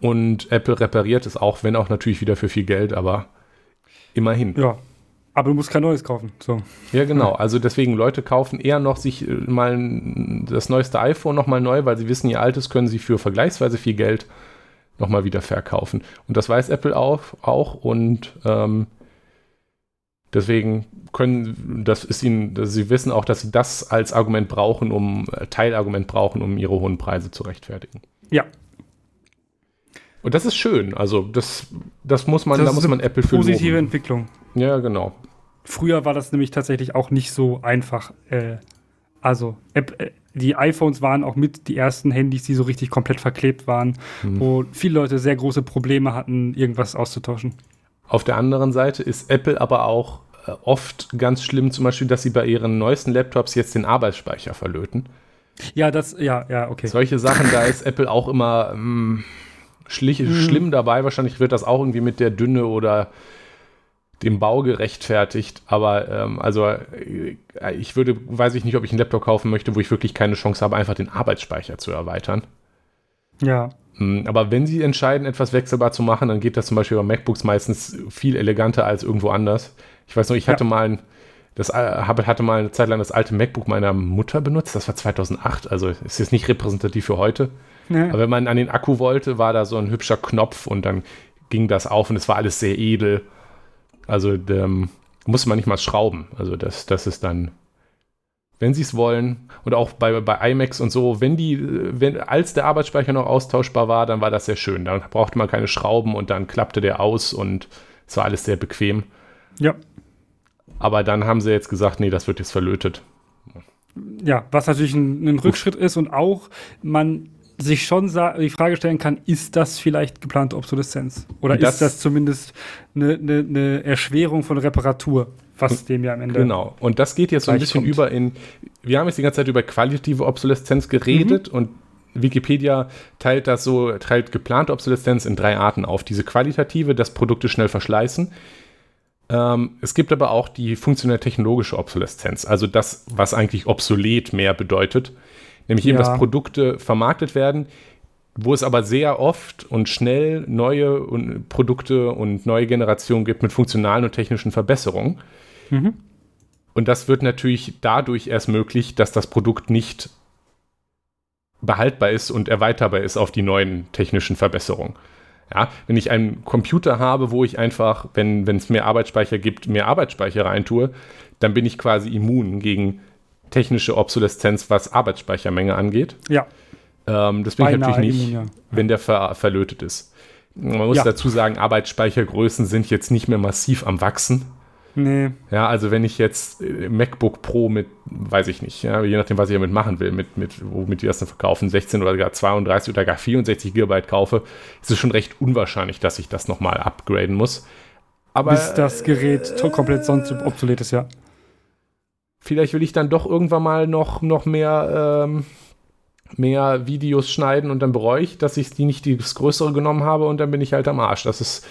und Apple repariert es auch, wenn auch natürlich wieder für viel Geld, aber immerhin. Ja. Aber du musst kein neues kaufen. So. Ja, genau. Also deswegen, Leute kaufen eher noch sich äh, mal das neueste iPhone nochmal neu, weil sie wissen, ihr altes können sie für vergleichsweise viel Geld nochmal wieder verkaufen. Und das weiß Apple auch, auch und ähm, deswegen können, das ist ihnen, sie wissen auch, dass sie das als Argument brauchen, um, äh, Teilargument brauchen, um ihre hohen Preise zu rechtfertigen. Ja. Und das ist schön. Also das, das muss man, Das da muss eine man Apple für Positive loben. Entwicklung. Ja, genau. Früher war das nämlich tatsächlich auch nicht so einfach. Äh, also, App, äh, die iPhones waren auch mit die ersten Handys, die so richtig komplett verklebt waren, Hm. wo viele Leute sehr große Probleme hatten, irgendwas auszutauschen. Auf der anderen Seite ist Apple aber auch äh, oft ganz schlimm, zum Beispiel, dass sie bei ihren neuesten Laptops jetzt den Arbeitsspeicher verlöten. Ja, das, ja, ja, okay. Solche Sachen, da ist Apple auch immer ähm, schlich, Mhm. schlimm dabei. Wahrscheinlich wird das auch irgendwie mit der Dünne oder dem Bau gerechtfertigt. Aber ähm, also äh, ich würde, weiß ich nicht, ob ich einen Laptop kaufen möchte, wo ich wirklich keine Chance habe, einfach den Arbeitsspeicher zu erweitern. Ja, Mm, Aber wenn Sie entscheiden, etwas wechselbar zu machen, dann geht das zum Beispiel bei MacBooks meistens viel eleganter als irgendwo anders. Ich weiß noch, ich hatte Ja. mal ein, das äh, hatte mal eine Zeit lang das alte MacBook meiner Mutter benutzt. Das war 2008, also ist jetzt nicht repräsentativ für heute. ja. Aber wenn man an den Akku wollte, war da so ein hübscher Knopf und dann ging das auf und es war alles sehr edel. Also ähm, musste man nicht mal schrauben. Also das, das ist dann, wenn sie es wollen und auch bei, bei iMacs und so, wenn die, wenn, als der Arbeitsspeicher noch austauschbar war, dann war das sehr schön. Dann brauchte man keine Schrauben und dann klappte der aus und es war alles sehr bequem. ja. Aber dann haben sie jetzt gesagt, nee, das wird jetzt verlötet. Ja, was natürlich ein, ein Rückschritt ist und auch man sich schon die Frage stellen kann, ist das vielleicht geplante Obsoleszenz? Oder Das- ist das zumindest eine, eine, eine Erschwerung von Reparatur, was dem ja am Ende. Genau. Und das geht jetzt so ein bisschen kommt. über in, wir haben jetzt die ganze Zeit über qualitative Obsoleszenz geredet und Wikipedia teilt das so, teilt geplante Obsoleszenz in drei Arten auf. Diese qualitative, dass Produkte schnell verschleißen. Ähm, es gibt aber auch die funktionell-technologische Obsoleszenz, also das, was eigentlich obsolet mehr bedeutet. Nämlich eben, Ja. dass Produkte vermarktet werden, wo es aber sehr oft und schnell neue und Produkte und neue Generationen gibt mit funktionalen und technischen Verbesserungen. Mhm. Und das wird natürlich dadurch erst möglich, dass das Produkt nicht behaltbar ist und erweiterbar ist auf die neuen technischen Verbesserungen. Ja, wenn ich einen Computer habe, wo ich einfach, wenn wenn es mehr Arbeitsspeicher gibt, mehr Arbeitsspeicher reintue, dann bin ich quasi immun gegen technische Obsoleszenz, was Arbeitsspeichermenge angeht. Ja, Ähm, das bin ich natürlich nicht, ja. wenn der ver verlötet ist. Man muss ja. dazu sagen, Arbeitsspeichergrößen sind jetzt nicht mehr massiv am Wachsen. Nee. Ja, also wenn ich jetzt äh, MacBook Pro mit, weiß ich nicht, ja, je nachdem, was ich damit machen will, mit, mit, womit die das dann verkaufen, 16 oder gar 32 oder gar 64 Gigabyte kaufe, ist es schon recht unwahrscheinlich, dass ich das nochmal upgraden muss. Aber, Bis das Gerät äh, komplett sonst obsolet ist, ja. Vielleicht will ich dann doch irgendwann mal noch, noch mehr, ähm, mehr Videos schneiden und dann bereue ich, dass ich die nicht das Größere genommen habe und dann bin ich halt am Arsch. Das ist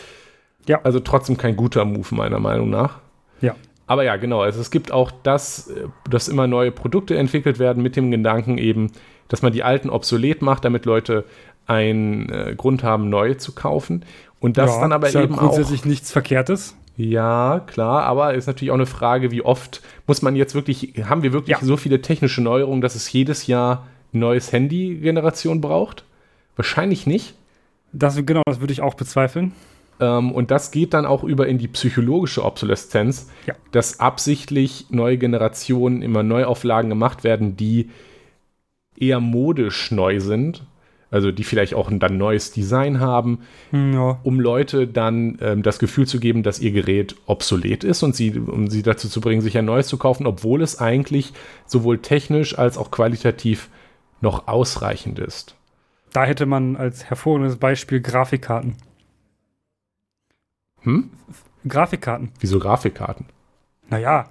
ja. also trotzdem kein guter Move, meiner Meinung nach. Ja. Aber ja, genau. Also es gibt auch das, dass immer neue Produkte entwickelt werden mit dem Gedanken eben, dass man die alten obsolet macht, damit Leute einen äh, Grund haben, neue zu kaufen. Und das ja, dann aber ist eben grundsätzlich auch, nichts Verkehrtes. Ja, klar, aber ist natürlich auch eine Frage, wie oft muss man jetzt wirklich, haben wir wirklich ja. so viele technische Neuerungen, dass es jedes Jahr ein neues Handy-Generation braucht? Wahrscheinlich nicht. Das, genau, das würde ich auch bezweifeln. Ähm, und das geht dann auch über in die psychologische Obsoleszenz, ja. dass absichtlich neue Generationen immer Neuauflagen gemacht werden, die eher modisch neu sind. Also die vielleicht auch ein dann neues Design haben, hm, ja. um Leute dann ähm, das Gefühl zu geben, dass ihr Gerät obsolet ist und sie, um sie dazu zu bringen, sich ein neues zu kaufen, obwohl es eigentlich sowohl technisch als auch qualitativ noch ausreichend ist. Da hätte man als hervorragendes Beispiel Grafikkarten. Hm? Grafikkarten. Wieso Grafikkarten? Naja.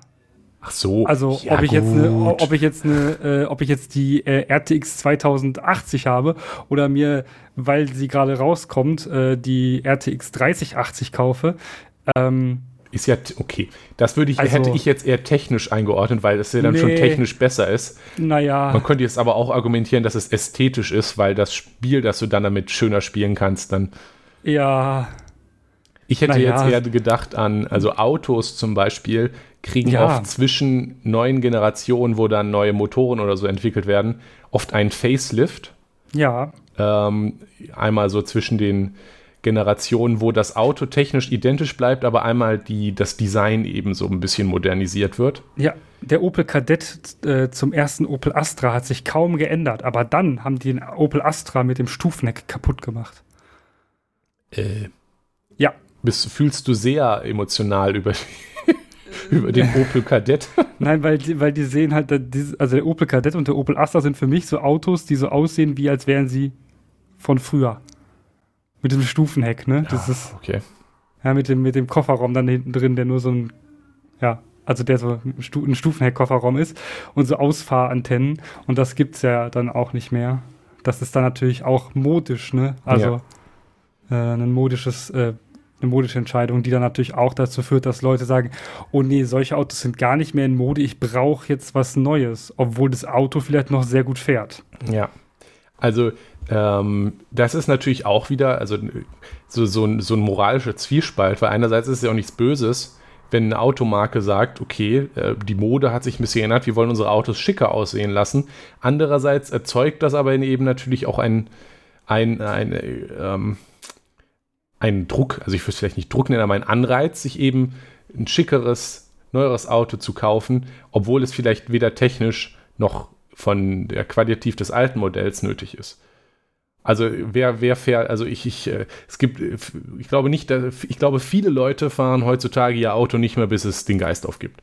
Ach so. Also ja, ob, ich jetzt ne, ob ich jetzt eine, äh, ob ich jetzt die äh, RTX 2080 habe oder mir, weil sie gerade rauskommt, äh, die RTX 3080 kaufe. Ähm, ist ja okay. Das würde ich, also, hätte ich jetzt eher technisch eingeordnet, weil es ja dann nee, schon technisch besser ist. Naja. Man könnte jetzt aber auch argumentieren, dass es ästhetisch ist, weil das Spiel, das du dann damit schöner spielen kannst, dann. Ja. Ich hätte naja. jetzt eher gedacht an, also Autos zum Beispiel kriegen ja. oft zwischen neuen Generationen, wo dann neue Motoren oder so entwickelt werden, oft einen Facelift. Ja. Ähm, einmal so zwischen den Generationen, wo das Auto technisch identisch bleibt, aber einmal die, das Design eben so ein bisschen modernisiert wird. Ja, der Opel Kadett äh, zum ersten Opel Astra hat sich kaum geändert, aber dann haben die den Opel Astra mit dem Stufenheck kaputt gemacht. Äh, ja, bist, fühlst du sehr emotional über, über den Opel Kadett? Nein, weil, weil die sehen halt, also der Opel Kadett und der Opel Astra sind für mich so Autos, die so aussehen, wie als wären sie von früher. Mit dem Stufenheck, ne? Das ja, ist. Okay. Ja, mit dem, mit dem Kofferraum dann hinten drin, der nur so ein, ja, also der so ein Stufenheck-Kofferraum ist und so Ausfahrantennen. Und das gibt's ja dann auch nicht mehr. Das ist dann natürlich auch modisch, ne? Also ja. äh, ein modisches äh, eine modische Entscheidung, die dann natürlich auch dazu führt, dass Leute sagen, oh nee, solche Autos sind gar nicht mehr in Mode, ich brauche jetzt was Neues, obwohl das Auto vielleicht noch sehr gut fährt. Ja. Also ähm, das ist natürlich auch wieder also so, so, ein, so ein moralischer Zwiespalt, weil einerseits ist es ja auch nichts Böses, wenn eine Automarke sagt, okay, äh, die Mode hat sich ein bisschen geändert, wir wollen unsere Autos schicker aussehen lassen. Andererseits erzeugt das aber eben natürlich auch ein, ein, ein, ein ähm, einen Druck, also ich würde es vielleicht nicht Druck nennen, aber einen Anreiz, sich eben ein schickeres, neueres Auto zu kaufen, obwohl es vielleicht weder technisch noch von der Qualitativ des alten Modells nötig ist. Also wer, wer fährt, also ich, ich, äh, es gibt, ich glaube nicht, ich glaube viele Leute fahren heutzutage ihr Auto nicht mehr, bis es den Geist aufgibt.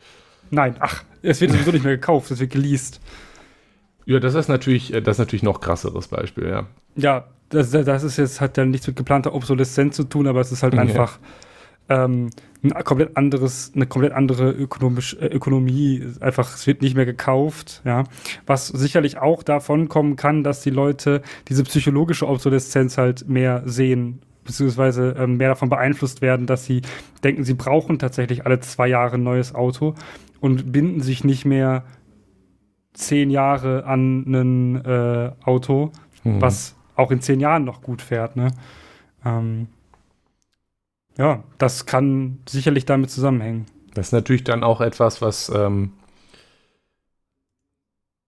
Nein, ach, es wird sowieso nicht mehr gekauft, es wird geleast. Ja, das ist natürlich, äh, das ist natürlich noch krasseres Beispiel, ja. Ja, das, das ist jetzt, hat ja nichts mit geplanter Obsoleszenz zu tun, aber es ist halt ja. einfach ähm, ein komplett anderes, eine komplett andere ökonomisch, äh, Ökonomie. Einfach, es wird nicht mehr gekauft, ja. Was sicherlich auch davon kommen kann, dass die Leute diese psychologische Obsoleszenz halt mehr sehen, beziehungsweise ähm, mehr davon beeinflusst werden, dass sie denken, sie brauchen tatsächlich alle zwei Jahre ein neues Auto und binden sich nicht mehr zehn Jahre an ein äh, Auto, mhm. was auch in zehn Jahren noch gut fährt. Ne? Ähm, ja, das kann sicherlich damit zusammenhängen. Das ist natürlich dann auch etwas, was ähm,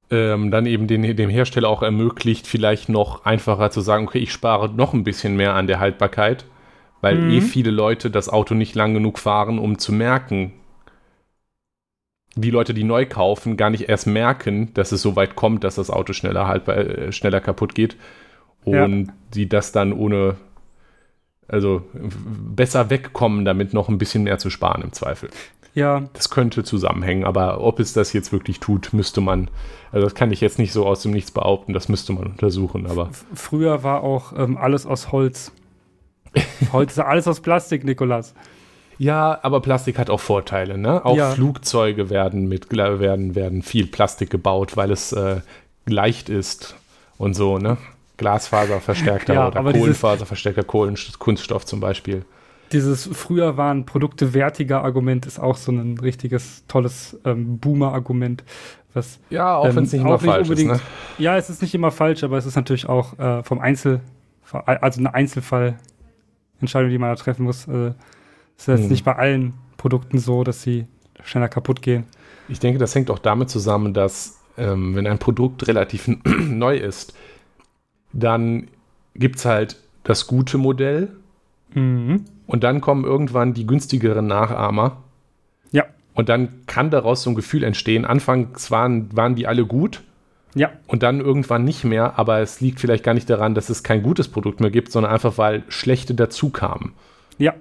ähm, dann eben den, dem Hersteller auch ermöglicht, vielleicht noch einfacher zu sagen, okay, ich spare noch ein bisschen mehr an der Haltbarkeit, weil mhm. eh viele Leute das Auto nicht lang genug fahren, um zu merken, die Leute, die neu kaufen, gar nicht erst merken, dass es so weit kommt, dass das Auto schneller halt äh, schneller kaputt geht und ja. die das dann ohne also besser wegkommen, damit noch ein bisschen mehr zu sparen im Zweifel. Ja. Das könnte zusammenhängen, aber ob es das jetzt wirklich tut, müsste man, also das kann ich jetzt nicht so aus dem Nichts behaupten, das müsste man untersuchen, aber. Früher war auch ähm, alles aus Holz. Heute ist alles aus Plastik, Nikolas. Ja, aber Plastik hat auch Vorteile, ne? Auch ja. Flugzeuge werden mit werden, werden viel Plastik gebaut, weil es äh, leicht ist und so, ne? Glasfaserverstärkter ja, oder Kohlenfaserverstärkter Kohlenkunststoff zum Beispiel. Dieses früher waren Produkte wertiger Argument ist auch so ein richtiges tolles ähm, Boomer-Argument. Was, ja, auch ähm, wenn es nicht immer falsch ist. Ne? Ja, es ist nicht immer falsch, aber es ist natürlich auch äh, vom Einzel, also eine Einzelfallentscheidung, die man da treffen muss. Äh, ist jetzt hm. nicht bei allen Produkten so, dass sie schneller kaputt gehen. Ich denke, das hängt auch damit zusammen, dass ähm, wenn ein Produkt relativ neu ist, dann gibt es halt das gute Modell mhm. und dann kommen irgendwann die günstigeren Nachahmer. Ja. Und dann kann daraus so ein Gefühl entstehen. Anfangs waren, waren die alle gut. Ja. Und dann irgendwann nicht mehr, aber es liegt vielleicht gar nicht daran, dass es kein gutes Produkt mehr gibt, sondern einfach, weil schlechte dazu kamen. Ja.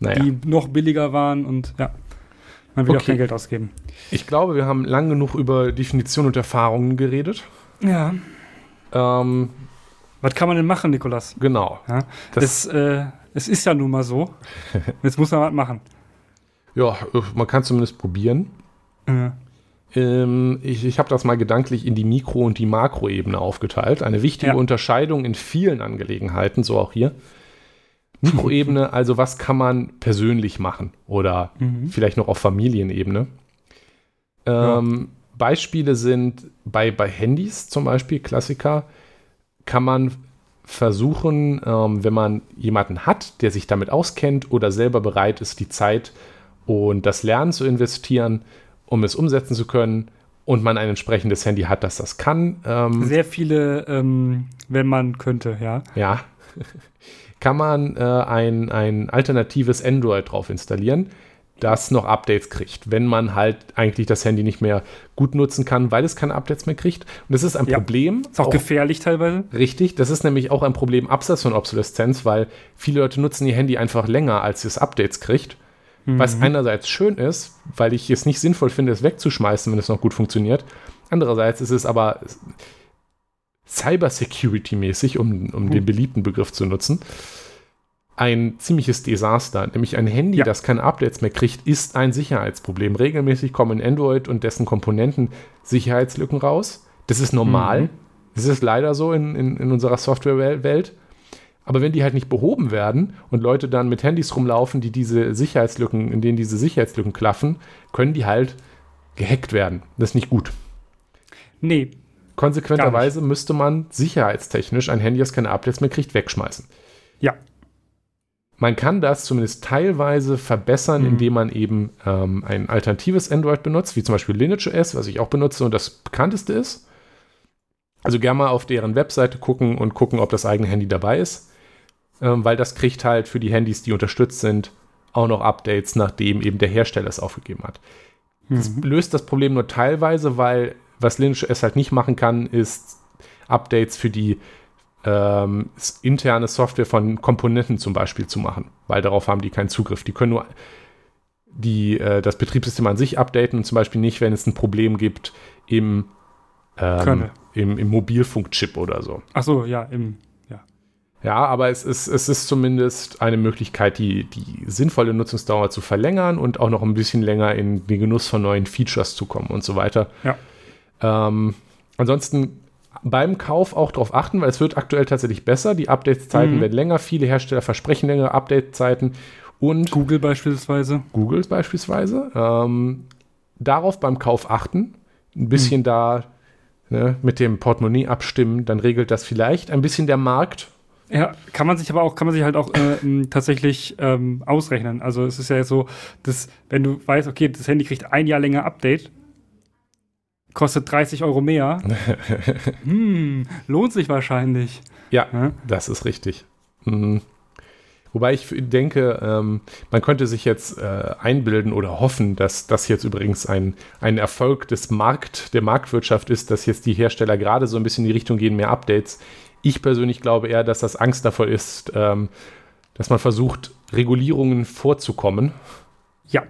Naja. Die noch billiger waren und ja, man will okay. auch kein Geld ausgeben. Ich glaube, wir haben lang genug über Definition und Erfahrungen geredet. Ja. Ähm, was kann man denn machen, Nikolas? Genau. Ja, das, es, äh, es ist ja nun mal so. Jetzt muss man was machen. Ja, man kann zumindest probieren. Ja. Ähm, ich ich habe das mal gedanklich in die Mikro- und die Makroebene aufgeteilt. Eine wichtige ja. Unterscheidung in vielen Angelegenheiten, so auch hier. Mikroebene, also was kann man persönlich machen oder mhm. vielleicht noch auf Familienebene. Ähm, Beispiele sind bei, bei Handys zum Beispiel, Klassiker, kann man versuchen, ähm, wenn man jemanden hat, der sich damit auskennt oder selber bereit ist, die Zeit und das Lernen zu investieren, um es umsetzen zu können und man ein entsprechendes Handy hat, das das kann. Ähm, Sehr viele, ähm, wenn man könnte, ja. Ja. Kann man äh, ein, ein alternatives Android drauf installieren das noch Updates kriegt, wenn man halt eigentlich das Handy nicht mehr gut nutzen kann, weil es keine Updates mehr kriegt. Und das ist ein ja. Problem. Ist auch, auch, gefährlich teilweise. Richtig, das ist nämlich auch ein Problem abseits von Obsoleszenz, weil viele Leute nutzen ihr Handy einfach länger, als es Updates kriegt. Mhm. Was einerseits schön ist, weil ich es nicht sinnvoll finde, es wegzuschmeißen, wenn es noch gut funktioniert. Andererseits ist es aber Cybersecurity-mäßig, um, um den beliebten Begriff zu nutzen, ein ziemliches Desaster. Nämlich ein Handy, ja. das keine Updates mehr kriegt, ist ein Sicherheitsproblem. Regelmäßig kommen Android und dessen Komponenten Sicherheitslücken raus. Das ist normal. Mhm. Das ist leider so in, in, in unserer Softwarewelt. Aber wenn die halt nicht behoben werden und Leute dann mit Handys rumlaufen, die diese Sicherheitslücken, in denen diese Sicherheitslücken klaffen, können die halt gehackt werden. Das ist nicht gut. Nee. Konsequenterweise müsste man sicherheitstechnisch ein Handy, das keine Updates mehr kriegt, wegschmeißen. Ja, man kann das zumindest teilweise verbessern, mhm. indem man eben ähm, ein alternatives Android benutzt, wie zum Beispiel Lineage OS, was ich auch benutze und das bekannteste ist. Also gerne mal auf deren Webseite gucken und gucken, ob das eigene Handy dabei ist, ähm, weil das kriegt halt für die Handys, die unterstützt sind, auch noch Updates, nachdem eben der Hersteller es aufgegeben hat. Mhm. Das löst das Problem nur teilweise, weil was Lineage OS halt nicht machen kann, ist Updates für die ähm, interne Software von Komponenten zum Beispiel zu machen, weil darauf haben die keinen Zugriff. Die können nur die, äh, das Betriebssystem an sich updaten und zum Beispiel nicht, wenn es ein Problem gibt im, ähm, im, im Mobilfunkchip oder so. Ach so, ja, im, ja. Ja, aber es ist, es ist zumindest eine Möglichkeit, die, die sinnvolle Nutzungsdauer zu verlängern und auch noch ein bisschen länger in den Genuss von neuen Features zu kommen und so weiter. Ja. Ähm, ansonsten beim Kauf auch darauf achten, weil es wird aktuell tatsächlich besser. Die Update-Zeiten mhm. werden länger. Viele Hersteller versprechen längere Update-Zeiten. Und Google beispielsweise. Google beispielsweise. Ähm, darauf beim Kauf achten. Ein bisschen mhm. da ne, mit dem Portemonnaie abstimmen. Dann regelt das vielleicht ein bisschen der Markt. Ja, kann man sich aber auch, kann man sich halt auch äh, tatsächlich ähm, ausrechnen. Also es ist ja so, dass wenn du weißt, okay, das Handy kriegt ein Jahr länger Update, kostet 30 Euro mehr. hm, lohnt sich wahrscheinlich. Ja, ja, das ist richtig. Mhm. Wobei ich denke, ähm, man könnte sich jetzt äh, einbilden oder hoffen, dass das jetzt übrigens ein, ein Erfolg des Markt, der Marktwirtschaft ist, dass jetzt die Hersteller gerade so ein bisschen in die Richtung gehen, mehr Updates. Ich persönlich glaube eher, dass das Angst davor ist, ähm, dass man versucht, Regulierungen vorzukommen. Ja.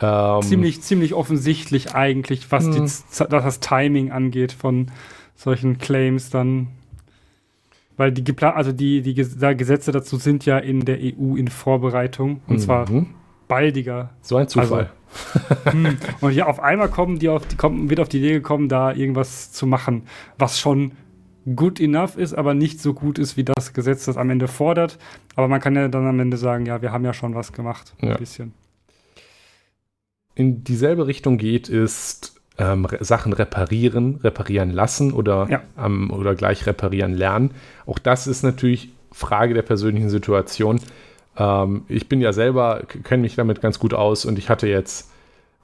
Ähm, ziemlich, ziemlich offensichtlich eigentlich, was, die, hm. was das Timing angeht von solchen Claims dann. Weil die also die, die Gesetze dazu sind ja in der EU in Vorbereitung und mhm. zwar baldiger. So ein Zufall. Also, hm. und ja, auf einmal kommen die auf die kommen, wird auf die Idee gekommen, da irgendwas zu machen, was schon good enough ist, aber nicht so gut ist, wie das Gesetz das am Ende fordert. Aber man kann ja dann am Ende sagen, ja, wir haben ja schon was gemacht. Ja. Ein bisschen. In dieselbe Richtung geht, ist ähm, Sachen reparieren, reparieren lassen oder, ja. ähm, oder gleich reparieren lernen. Auch das ist natürlich Frage der persönlichen Situation. Ähm, ich bin ja selber, kenne mich damit ganz gut aus und ich hatte jetzt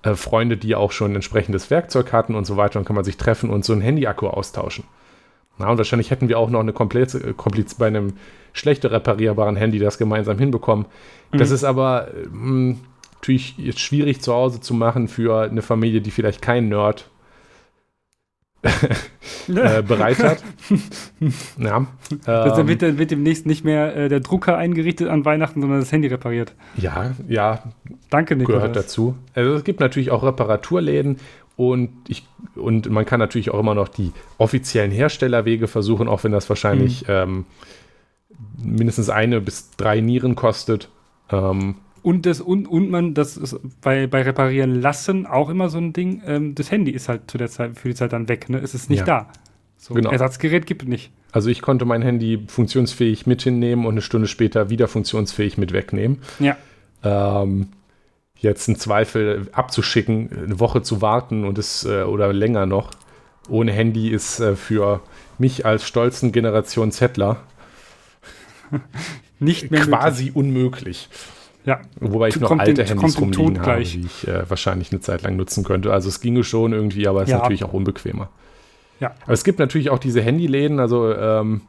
äh, Freunde, die auch schon entsprechendes Werkzeug hatten und so weiter und kann man sich treffen und so einen Handy-Akku austauschen. Na, und wahrscheinlich hätten wir auch noch eine komplette, äh, kompliz bei einem schlechter reparierbaren Handy das gemeinsam hinbekommen. Mhm. Das ist aber mh, hm, natürlich jetzt schwierig zu Hause zu machen für eine Familie, die vielleicht keinen Nerd äh, bereit hat. ja. Ähm, wird, wird demnächst nicht mehr äh, der Drucker eingerichtet an Weihnachten, sondern das Handy repariert. Ja, ja. Danke, Nikolaus. Gehört dazu. Also es gibt natürlich auch Reparaturläden und, ich, und man kann natürlich auch immer noch die offiziellen Herstellerwege versuchen, auch wenn das wahrscheinlich mhm. ähm, mindestens eine bis drei Nieren kostet. Ähm, und, das, und, und man, das ist bei, bei Reparieren lassen auch immer so ein Ding, ähm, das Handy ist halt zu der Zeit, für die Zeit dann weg, ne? Es ist nicht ja. da. So genau. Ersatzgerät gibt es nicht. Also ich konnte mein Handy funktionsfähig mit hinnehmen und eine Stunde später wieder funktionsfähig mit wegnehmen. Ja. Ähm, jetzt einen Zweifel abzuschicken, eine Woche zu warten und es äh, oder länger noch ohne Handy ist äh, für mich als stolzen Generation Zettler nicht mehr quasi möglich. unmöglich. Ja. Wobei ich noch alte den, Handys rumliegen habe, gleich. die ich äh, wahrscheinlich eine Zeit lang nutzen könnte. Also es ginge schon irgendwie, aber es ja. ist natürlich auch unbequemer. Ja. Aber es gibt natürlich auch diese Handyläden, also ähm,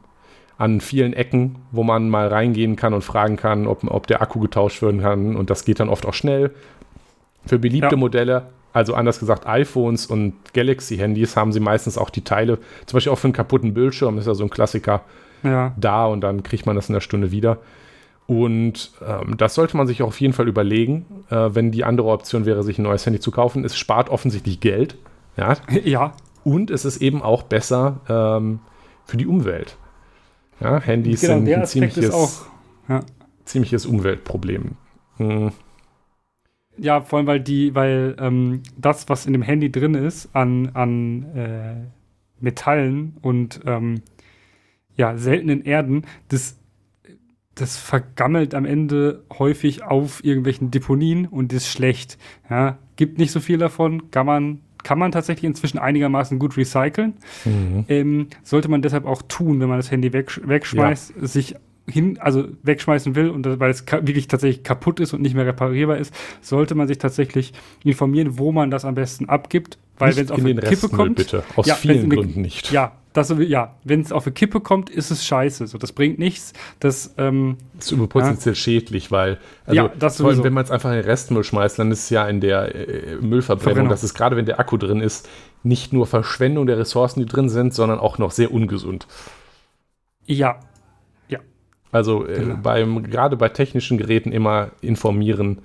an vielen Ecken, wo man mal reingehen kann und fragen kann, ob, ob der Akku getauscht werden kann. Und das geht dann oft auch schnell. Für beliebte ja. Modelle, also anders gesagt iPhones und Galaxy-Handys, haben sie meistens auch die Teile, zum Beispiel auch für einen kaputten Bildschirm, ist ja so ein Klassiker, ja. da und dann kriegt man das in der Stunde wieder. Und ähm, das sollte man sich auch auf jeden Fall überlegen, äh, wenn die andere Option wäre, sich ein neues Handy zu kaufen. Es spart offensichtlich Geld. Ja. ja. Und es ist eben auch besser ähm, für die Umwelt. Ja, Handys genau, sind ein ziemliches, auch, ja. ziemliches Umweltproblem. Hm. Ja, vor allem, weil die, weil ähm, das, was in dem Handy drin ist, an, an äh, Metallen und ähm, ja, seltenen Erden, das das vergammelt am Ende häufig auf irgendwelchen Deponien und ist schlecht. Ja, gibt nicht so viel davon, kann man, kann man tatsächlich inzwischen einigermaßen gut recyceln. Mhm. Ähm, sollte man deshalb auch tun, wenn man das Handy wegsch wegschmeißt, ja. sich hin, also wegschmeißen will und weil es wirklich tatsächlich kaputt ist und nicht mehr reparierbar ist, sollte man sich tatsächlich informieren, wo man das am besten abgibt, weil wenn es auf eine Kippe kommt, bitte, aus ja, vielen Gründen nicht. Ja, das, ja, wenn es auf eine Kippe kommt, ist es scheiße. So, das bringt nichts. Das, ähm, das ist potenziell ja. schädlich, weil, also ja, das vor allem, wenn man es einfach in den Restmüll schmeißt, dann ist es ja in der äh, Müllverbrennung, das ist gerade, wenn der Akku drin ist, nicht nur Verschwendung der Ressourcen, die drin sind, sondern auch noch sehr ungesund. Ja. Ja. Also äh, genau. beim, gerade bei technischen Geräten immer informieren,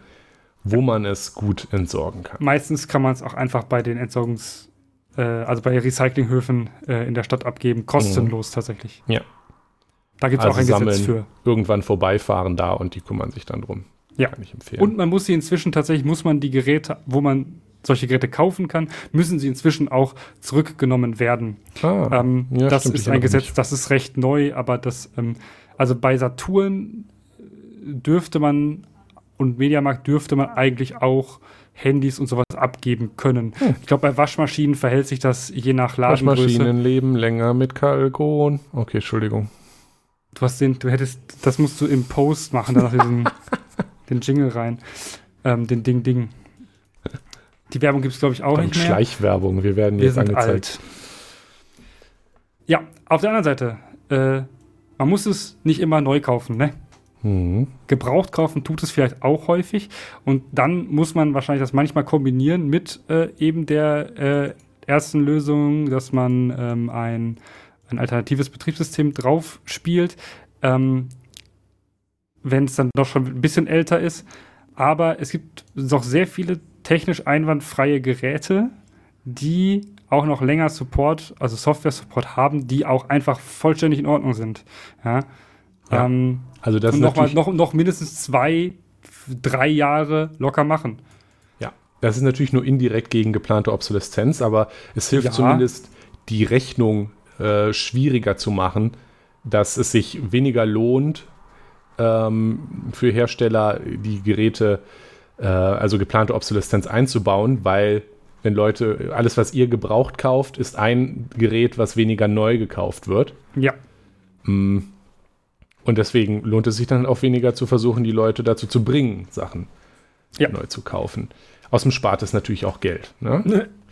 wo man es gut entsorgen kann. Meistens kann man es auch einfach bei den Entsorgungs- äh, also bei Recyclinghöfen äh, in der Stadt abgeben, kostenlos mhm. tatsächlich. Ja. Da gibt es also auch ein Gesetz für. Irgendwann vorbeifahren da und die kümmern sich dann drum. Ja. Kann ich empfehlen. Und man muss sie inzwischen tatsächlich, muss man die Geräte, wo man solche Geräte kaufen kann, müssen sie inzwischen auch zurückgenommen werden. Ah, ähm, ja, das stimmt, ist ein Gesetz, nicht. das ist recht neu, aber das, ähm, also bei Saturn dürfte man und Mediamarkt dürfte man eigentlich auch Handys und sowas abgeben können. Hm. Ich glaube, bei Waschmaschinen verhält sich das je nach Ladengröße. Waschmaschinen leben länger mit Kalkon. Okay, Entschuldigung. Du hast den, du hättest, das musst du im Post machen, danach diesen, den Jingle rein. Ähm, den Ding Ding. Die Werbung gibt es, glaube ich, auch Dann nicht mehr. Schleichwerbung, wir werden wir jetzt sind angezeigt. Alt. Ja, auf der anderen Seite, äh, man muss es nicht immer neu kaufen, ne? Mhm. Gebraucht kaufen tut es vielleicht auch häufig. Und dann muss man wahrscheinlich das manchmal kombinieren mit äh, eben der äh, ersten Lösung, dass man ähm, ein, ein alternatives Betriebssystem drauf spielt. Ähm, wenn es dann doch schon ein bisschen älter ist. Aber es gibt noch sehr viele technisch einwandfreie Geräte, die auch noch länger Support, also Software-Support haben, die auch einfach vollständig in Ordnung sind. Ja. Ja. Ähm, also das noch, mal, noch, noch mindestens zwei, drei Jahre locker machen. Ja, das ist natürlich nur indirekt gegen geplante Obsoleszenz, aber es hilft ja. zumindest, die Rechnung äh, schwieriger zu machen, dass es sich weniger lohnt, ähm, für Hersteller die Geräte, äh, also geplante Obsoleszenz einzubauen, weil wenn Leute, alles, was ihr gebraucht kauft, ist ein Gerät, was weniger neu gekauft wird. Ja. Mm. Und deswegen lohnt es sich dann auch weniger zu versuchen, die Leute dazu zu bringen, Sachen ja. neu zu kaufen. Außerdem spart es natürlich auch Geld. Ne?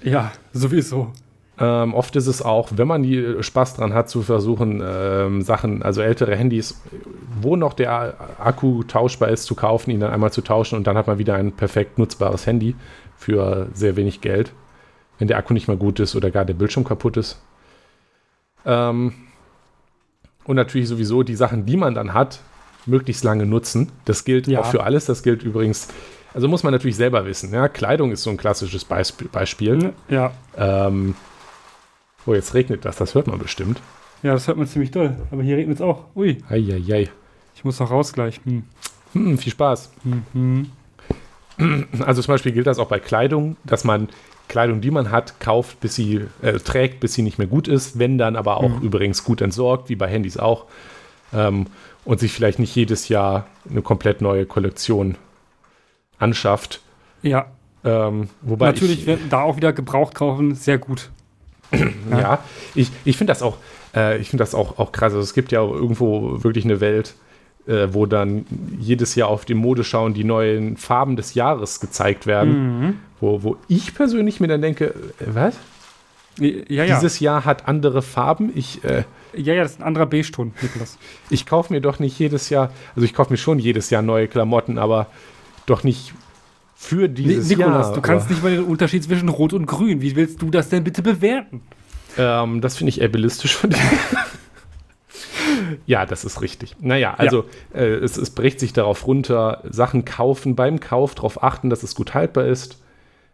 Ja, sowieso. Ähm, oft ist es auch, wenn man die äh, Spaß dran hat, zu versuchen, ähm, Sachen, also ältere Handys, wo noch der Akku tauschbar ist, zu kaufen, ihn dann einmal zu tauschen und dann hat man wieder ein perfekt nutzbares Handy für sehr wenig Geld, wenn der Akku nicht mehr gut ist oder gar der Bildschirm kaputt ist. Ähm, und natürlich sowieso die Sachen, die man dann hat, möglichst lange nutzen. Das gilt ja. auch für alles. Das gilt übrigens, also muss man natürlich selber wissen. Ja? Kleidung ist so ein klassisches Beisp Beispiel. Ja. Ähm, Oh, jetzt regnet das, das hört man bestimmt. Ja, das hört man ziemlich doll. Aber hier regnet es auch. Ui. Eieiei. Ich muss noch raus gleich. Hm. Hm, viel Spaß. Mhm. Also zum Beispiel gilt das auch bei Kleidung, dass man Kleidung, die man hat, kauft, bis sie äh, trägt, bis sie nicht mehr gut ist, wenn dann aber auch mhm. übrigens gut entsorgt, wie bei Handys auch. Ähm, und sich vielleicht nicht jedes Jahr eine komplett neue Kollektion anschafft. Ja. Ähm, wobei Natürlich, ich, da auch wieder gebraucht kaufen, sehr gut. ja. ja, ich, ich finde das auch, äh, ich finde das auch, auch krass. Also es gibt ja irgendwo wirklich eine Welt, äh, wo dann jedes Jahr auf die Modeschauen die neuen Farben des Jahres gezeigt werden. Mhm. Wo, wo ich persönlich mir dann denke, äh, was? Ja, ja. Dieses Jahr hat andere Farben. Ich, äh, ja, ja, das ist ein anderer Beige-Ton, Niklas. Ich kaufe mir doch nicht jedes Jahr, also ich kaufe mir schon jedes Jahr neue Klamotten, aber doch nicht für dieses Nikolas, Jahr. du kannst nicht mal den Unterschied zwischen Rot und Grün. Wie willst du das denn bitte bewerten? Ähm, das finde ich ableistisch von dir. ja, das ist richtig. Naja, also ja. äh, es, es bricht sich darauf runter, Sachen kaufen, beim Kauf darauf achten, dass es gut haltbar ist,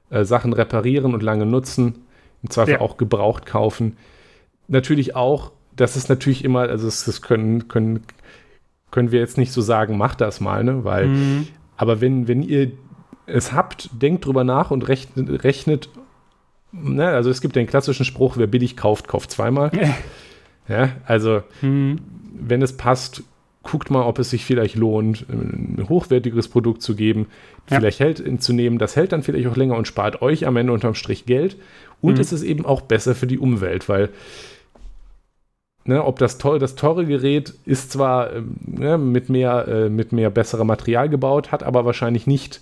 äh, Sachen reparieren und lange nutzen, im Zweifel ja. auch gebraucht kaufen. Natürlich auch, das ist natürlich immer, also das, das können, können, können wir jetzt nicht so sagen, mach das mal, ne? Weil, mhm. aber wenn, wenn ihr es habt, denkt drüber nach und rechnet, rechnet ne, also es gibt den klassischen Spruch, wer billig kauft, kauft zweimal. ja, also hm. Wenn es passt, guckt mal, ob es sich vielleicht lohnt, ein hochwertiges Produkt zu geben, ja. vielleicht hält zu nehmen, das hält dann vielleicht auch länger und spart euch am Ende unterm Strich Geld. Und mhm. es ist eben auch besser für die Umwelt, weil ne, ob das, toll, das teure Gerät ist zwar äh, ne, mit, mehr, äh, mit mehr besserem Material gebaut, hat aber wahrscheinlich nicht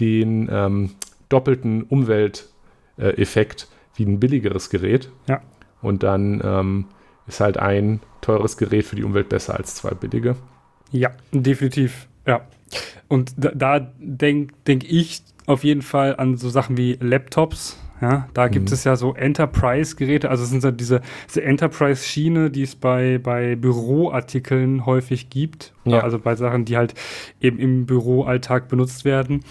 den ähm, doppelten Umwelteffekt äh, wie ein billigeres Gerät. Ja. Und dann ähm, ist halt ein teures Gerät für die Umwelt besser als zwei billige. Ja, definitiv. Ja. Und da, da denke denk ich auf jeden Fall an so Sachen wie Laptops. Ja, da gibt mhm. es ja so Enterprise-Geräte, also es sind so diese, diese Enterprise-Schiene, die es bei, bei Büroartikeln häufig gibt. Ja. Also bei Sachen, die halt eben im Büroalltag benutzt werden.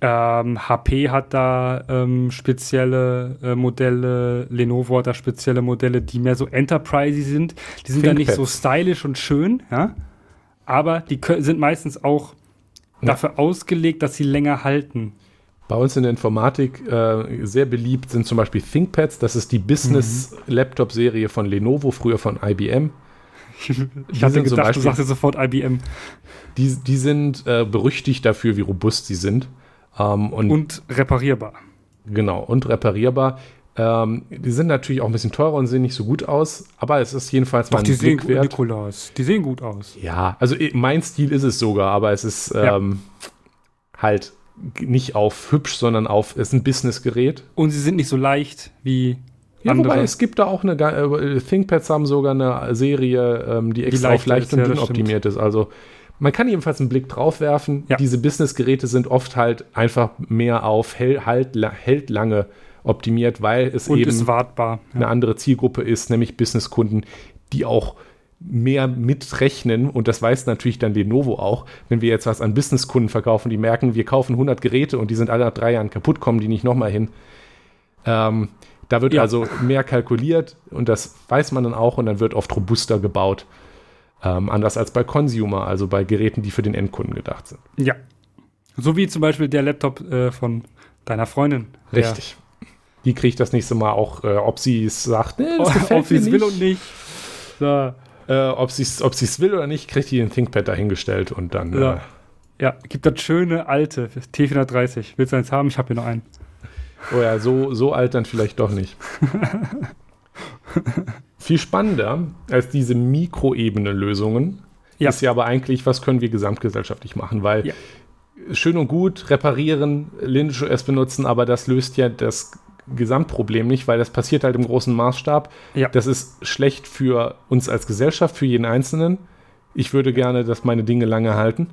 Ähm, HP hat da ähm, spezielle äh, Modelle, Lenovo hat da spezielle Modelle, die mehr so Enterprise sind. Die sind da nicht so stylisch und schön, ja. Aber die sind meistens auch ja. dafür ausgelegt, dass sie länger halten. Bei uns in der Informatik äh, sehr beliebt sind zum Beispiel ThinkPads. Das ist die Business-Laptop-Serie von Lenovo, früher von IBM. ich hatte gedacht, Beispiel, du sagst sofort IBM. Die, die sind äh, berüchtigt dafür, wie robust sie sind. Ähm, und, und, reparierbar. Genau, und reparierbar. Ähm, die sind natürlich auch ein bisschen teurer und sehen nicht so gut aus, aber es ist jedenfalls Doch, mal ein die Blick sehen, wert. Nikolaus, die sehen gut aus. Ja, also mein Stil ist es sogar, aber es ist ähm, ja. halt nicht auf hübsch, sondern auf, es ist ein Businessgerät. Und sie sind nicht so leicht wie ja, andere. wobei es gibt da auch eine, äh, ThinkPads haben sogar eine Serie, ähm, die extra die auf leicht und dünn optimiert ist. Also man kann jedenfalls einen Blick drauf werfen. Ja. Diese Business-Geräte sind oft halt einfach mehr auf hell, halt, la- hält lange optimiert, weil es Und eben wartbar. eine andere Zielgruppe ist, nämlich Businesskunden, die auch mehr mitrechnen und das weiß natürlich dann Lenovo auch, wenn wir jetzt was an Businesskunden verkaufen, die merken, wir kaufen 100 Geräte und die sind alle nach drei Jahren kaputt, kommen die nicht nochmal hin. Ähm, da wird Ja. also mehr kalkuliert und das weiß man dann auch und dann wird oft robuster gebaut. Ähm, anders als bei Consumer, also bei Geräten, die für den Endkunden gedacht sind. Ja. So wie zum Beispiel der Laptop äh, von deiner Freundin. Richtig. Die kriegt das nächste Mal auch, äh, ob sie es sagt, nee, das gefällt Ob sie es will und nicht. So. Äh, ob sie es ob sie's will oder nicht, kriegt die den ThinkPad dahingestellt und dann. Ja. Äh, Ja, gibt das schöne alte T430. Willst du eins haben? Ich habe hier noch einen. oh ja, so, so alt dann vielleicht doch nicht. Viel spannender als diese Mikroebene-Lösungen Ja. ist ja aber eigentlich, was können wir gesamtgesellschaftlich machen? Weil Ja. schön und gut, reparieren, Linux benutzen, aber das löst ja das Gesamtproblem nicht, weil das passiert halt im großen Maßstab. Ja. Das ist schlecht für uns als Gesellschaft, für jeden Einzelnen. Ich würde gerne, dass meine Dinge lange halten.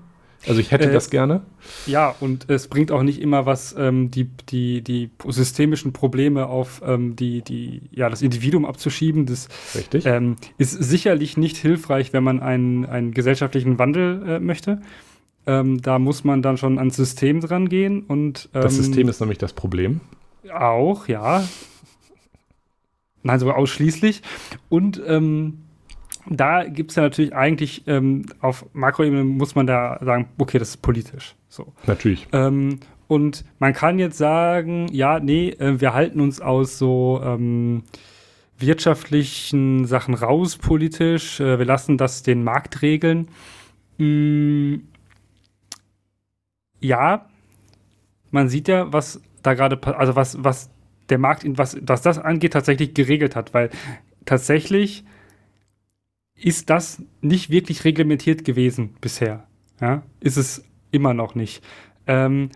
Also ich hätte Äh, das gerne. Ja, und es bringt auch nicht immer was, ähm, die, die, die systemischen Probleme auf ähm, die, die, ja, das Individuum abzuschieben. Das Richtig. ähm, ist sicherlich nicht hilfreich, wenn man einen, einen gesellschaftlichen Wandel äh, möchte. Ähm, da muss man dann schon ans System dran gehen und ähm, das System ist nämlich das Problem. Auch, ja. Nein, sogar ausschließlich. Und ähm, da gibt es ja natürlich eigentlich ähm, auf Makroebene muss man da sagen, okay, das ist politisch. So. Natürlich. Ähm, und man kann jetzt sagen, ja, nee, äh, wir halten uns aus so ähm, wirtschaftlichen Sachen raus politisch. Äh, wir lassen das den Markt regeln. Mm, ja, man sieht ja, was da gerade, also was, was der Markt, was, was das angeht, tatsächlich geregelt hat, weil tatsächlich ist das nicht wirklich reglementiert gewesen bisher. Ja, ist es immer noch nicht. Ähm,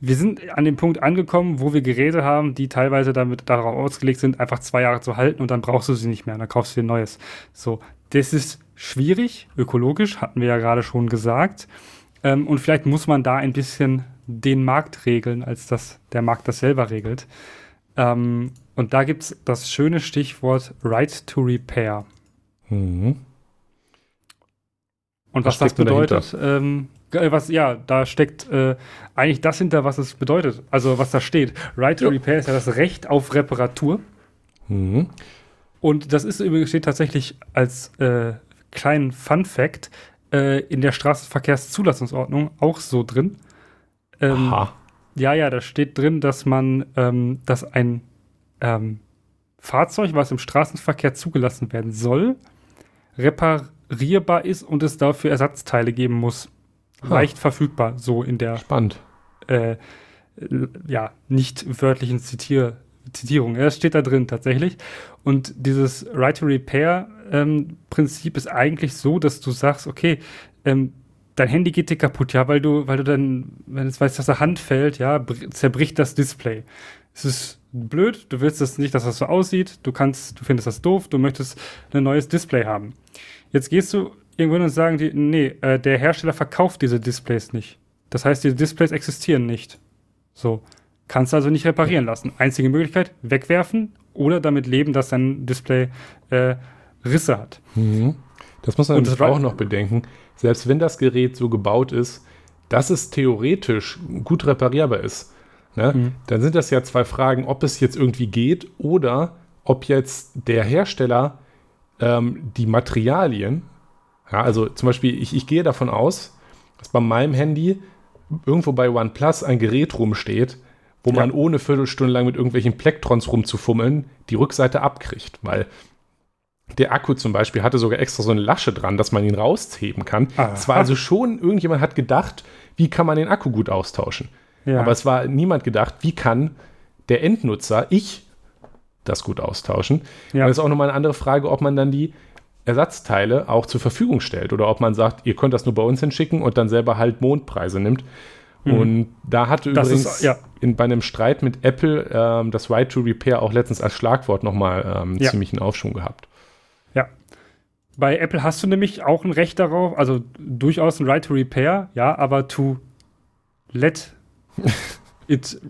wir sind an dem Punkt angekommen, wo wir Geräte haben, die teilweise damit darauf ausgelegt sind, einfach zwei Jahre zu halten und dann brauchst du sie nicht mehr, dann kaufst du dir ein neues. So, das ist schwierig, ökologisch, hatten wir ja gerade schon gesagt. Ähm, und vielleicht muss man da ein bisschen den Markt regeln, als dass der Markt das selber regelt. Ähm, und da gibt es das schöne Stichwort Right to Repair. Mhm. Und Was was, das bedeutet, ähm, äh, was, ja, da steckt äh, eigentlich das hinter, was es bedeutet. Also was da steht. Right to Ja. Repair ist ja das Recht auf Reparatur. Mhm. Und das ist übrigens steht tatsächlich als äh, kleinen Fun Fact äh, in der Straßenverkehrszulassungsordnung auch so drin. Ähm, Aha. ja, ja, da steht drin, dass man, ähm, dass ein ähm, Fahrzeug, was im Straßenverkehr zugelassen werden soll, reparierbar ist und es dafür Ersatzteile geben muss. Ha. Leicht verfügbar, so in der Spannend. äh, ja, nicht wörtlichen Zitier Zitierung. Ja, das steht da drin tatsächlich. Und dieses Right to Repair ähm, Prinzip ist eigentlich so, dass du sagst, okay, ähm, dein Handy geht dir kaputt, ja, weil du, weil du dann, wenn es weiß, dass der Hand fällt, ja, br- zerbricht das Display. Es ist blöd, du willst das nicht, dass das so aussieht, du kannst, du findest das doof, du möchtest ein neues Display haben. Jetzt gehst du irgendwo hin und sagen die, nee, äh, der Hersteller verkauft diese Displays nicht. Das heißt, diese Displays existieren nicht. So. Kannst du also nicht reparieren lassen. Einzige Möglichkeit, wegwerfen oder damit leben, dass dein Display äh, Risse hat. Mhm. Das muss man Und natürlich auch noch bedenken. Selbst wenn das Gerät so gebaut ist, dass es theoretisch gut reparierbar ist, ne, Mhm. dann sind das ja zwei Fragen, ob es jetzt irgendwie geht oder ob jetzt der Hersteller ähm, die Materialien, ja, also zum Beispiel, ich, ich gehe davon aus, dass bei meinem Handy irgendwo bei OnePlus ein Gerät rumsteht, wo Ja. man ohne Viertelstunde lang mit irgendwelchen Plektrons rumzufummeln die Rückseite abkriegt, weil der Akku zum Beispiel hatte sogar extra so eine Lasche dran, dass man ihn rausheben kann. Aha. Es war also schon, irgendjemand hat gedacht, wie kann man den Akku gut austauschen. Ja. Aber es war niemand gedacht, wie kann der Endnutzer, ich, das gut austauschen. Ja. Und das ist auch nochmal eine andere Frage, ob man dann die Ersatzteile auch zur Verfügung stellt oder ob man sagt, ihr könnt das nur bei uns hinschicken und dann selber halt Mondpreise nimmt. Und da hatte Mhm. Das übrigens ist- ja. in, bei einem Streit mit Apple ähm, das Right to Repair auch letztens als Schlagwort nochmal ähm, Ja. ziemlich einen Aufschwung gehabt. Ja. Bei Apple hast du nämlich auch ein Recht darauf, also durchaus ein Right to Repair, ja, aber to let it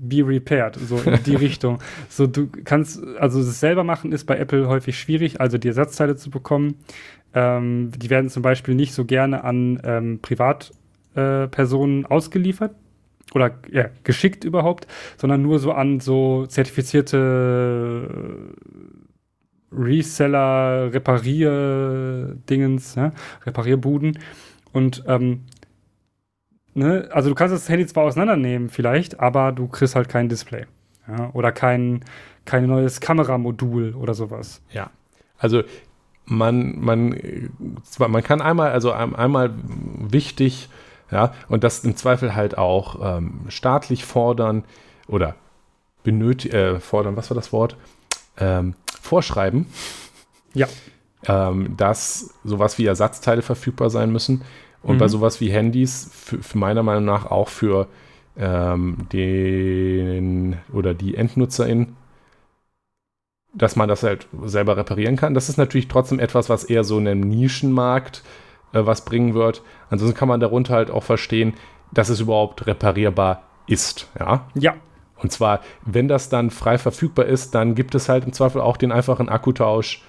be repaired, so in die Richtung. So, du kannst, also das selber machen ist bei Apple häufig schwierig, also die Ersatzteile zu bekommen. Ähm, die werden zum Beispiel nicht so gerne an ähm, Privatpersonen äh, ausgeliefert oder ja, geschickt überhaupt, sondern nur so an so zertifizierte Reseller, Reparier-Dingens, ne? Reparierbuden. Und ähm, ne, also du kannst das Handy zwar auseinandernehmen vielleicht, aber du kriegst halt kein Display. Ja? Oder kein, kein neues Kameramodul oder sowas. Ja. Also man, man, zwar, man kann einmal, also einmal wichtig, ja, und das im Zweifel halt auch ähm, staatlich fordern oder benötigen, äh, fordern, was war das Wort? Ähm, vorschreiben. Ja. Ähm, dass sowas wie Ersatzteile verfügbar sein müssen. Und mhm. bei sowas wie Handys, für, für meiner Meinung nach auch für ähm, den oder die EndnutzerInnen, dass man das halt selber reparieren kann. Das ist natürlich trotzdem etwas, was eher so in einem Nischenmarkt äh, was bringen wird. Ansonsten kann man darunter halt auch verstehen, dass es überhaupt reparierbar ist. Ja. Ja. Und zwar, wenn das dann frei verfügbar ist, dann gibt es halt im Zweifel auch den einfachen Akkutausch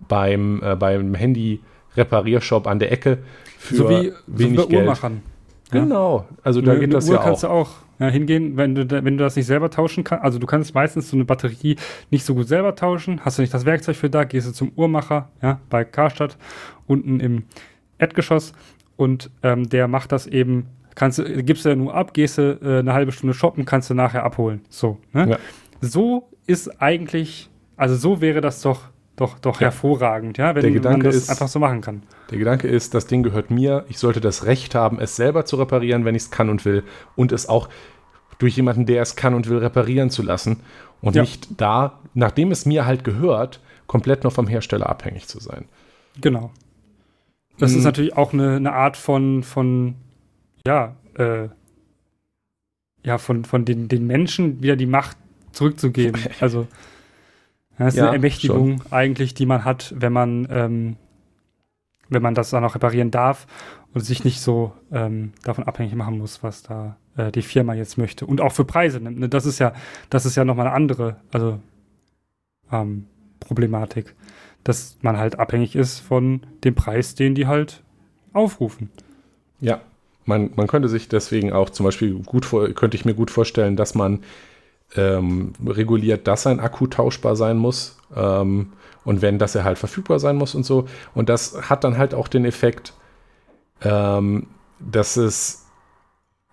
beim, äh, beim Handy-Repariershop an der Ecke für so wie, wenig so wie Geld. Uhrmachern. Genau, also da eine, geht das Uhr ja kannst auch. du auch ja, hingehen, wenn du, wenn du das nicht selber tauschen kannst. Also du kannst meistens so eine Batterie nicht so gut selber tauschen. Hast du nicht das Werkzeug für da, gehst du zum Uhrmacher, ja, bei Karstadt, unten im Erdgeschoss und ähm, der macht das eben, kannst du, gibst du ja nur ab, gehst du äh, eine halbe Stunde shoppen, kannst du nachher abholen. So, ne? Ja. So ist eigentlich, also so wäre das doch doch, doch Ja. hervorragend, ja, wenn Der man Gedanke das ist- einfach so machen kann. Der Gedanke ist, das Ding gehört mir, ich sollte das Recht haben, es selber zu reparieren, wenn ich es kann und will und es auch durch jemanden, der es kann und will, reparieren zu lassen und Ja. nicht da, nachdem es mir halt gehört, komplett noch vom Hersteller abhängig zu sein. Genau. Das Mhm. ist natürlich auch eine, eine Art von, von ja, äh, ja, von, von den, den Menschen wieder die Macht zurückzugeben. Also, das ist Ja, eine Ermächtigung eigentlich, die man hat, wenn man, ähm, wenn man das dann auch reparieren darf und sich nicht so ähm, davon abhängig machen muss, was da äh, die Firma jetzt möchte. Und auch für Preise nimmt. Ne? Das ist ja, das ist ja nochmal eine andere, also ähm, Problematik. Dass man halt abhängig ist von dem Preis, den die halt aufrufen. Ja, man, man könnte sich deswegen auch zum Beispiel gut vor, könnte ich mir gut vorstellen, dass man ähm, reguliert, dass ein Akku tauschbar sein muss ähm, und wenn, dass er halt verfügbar sein muss und so. Und das hat dann halt auch den Effekt, ähm, dass es,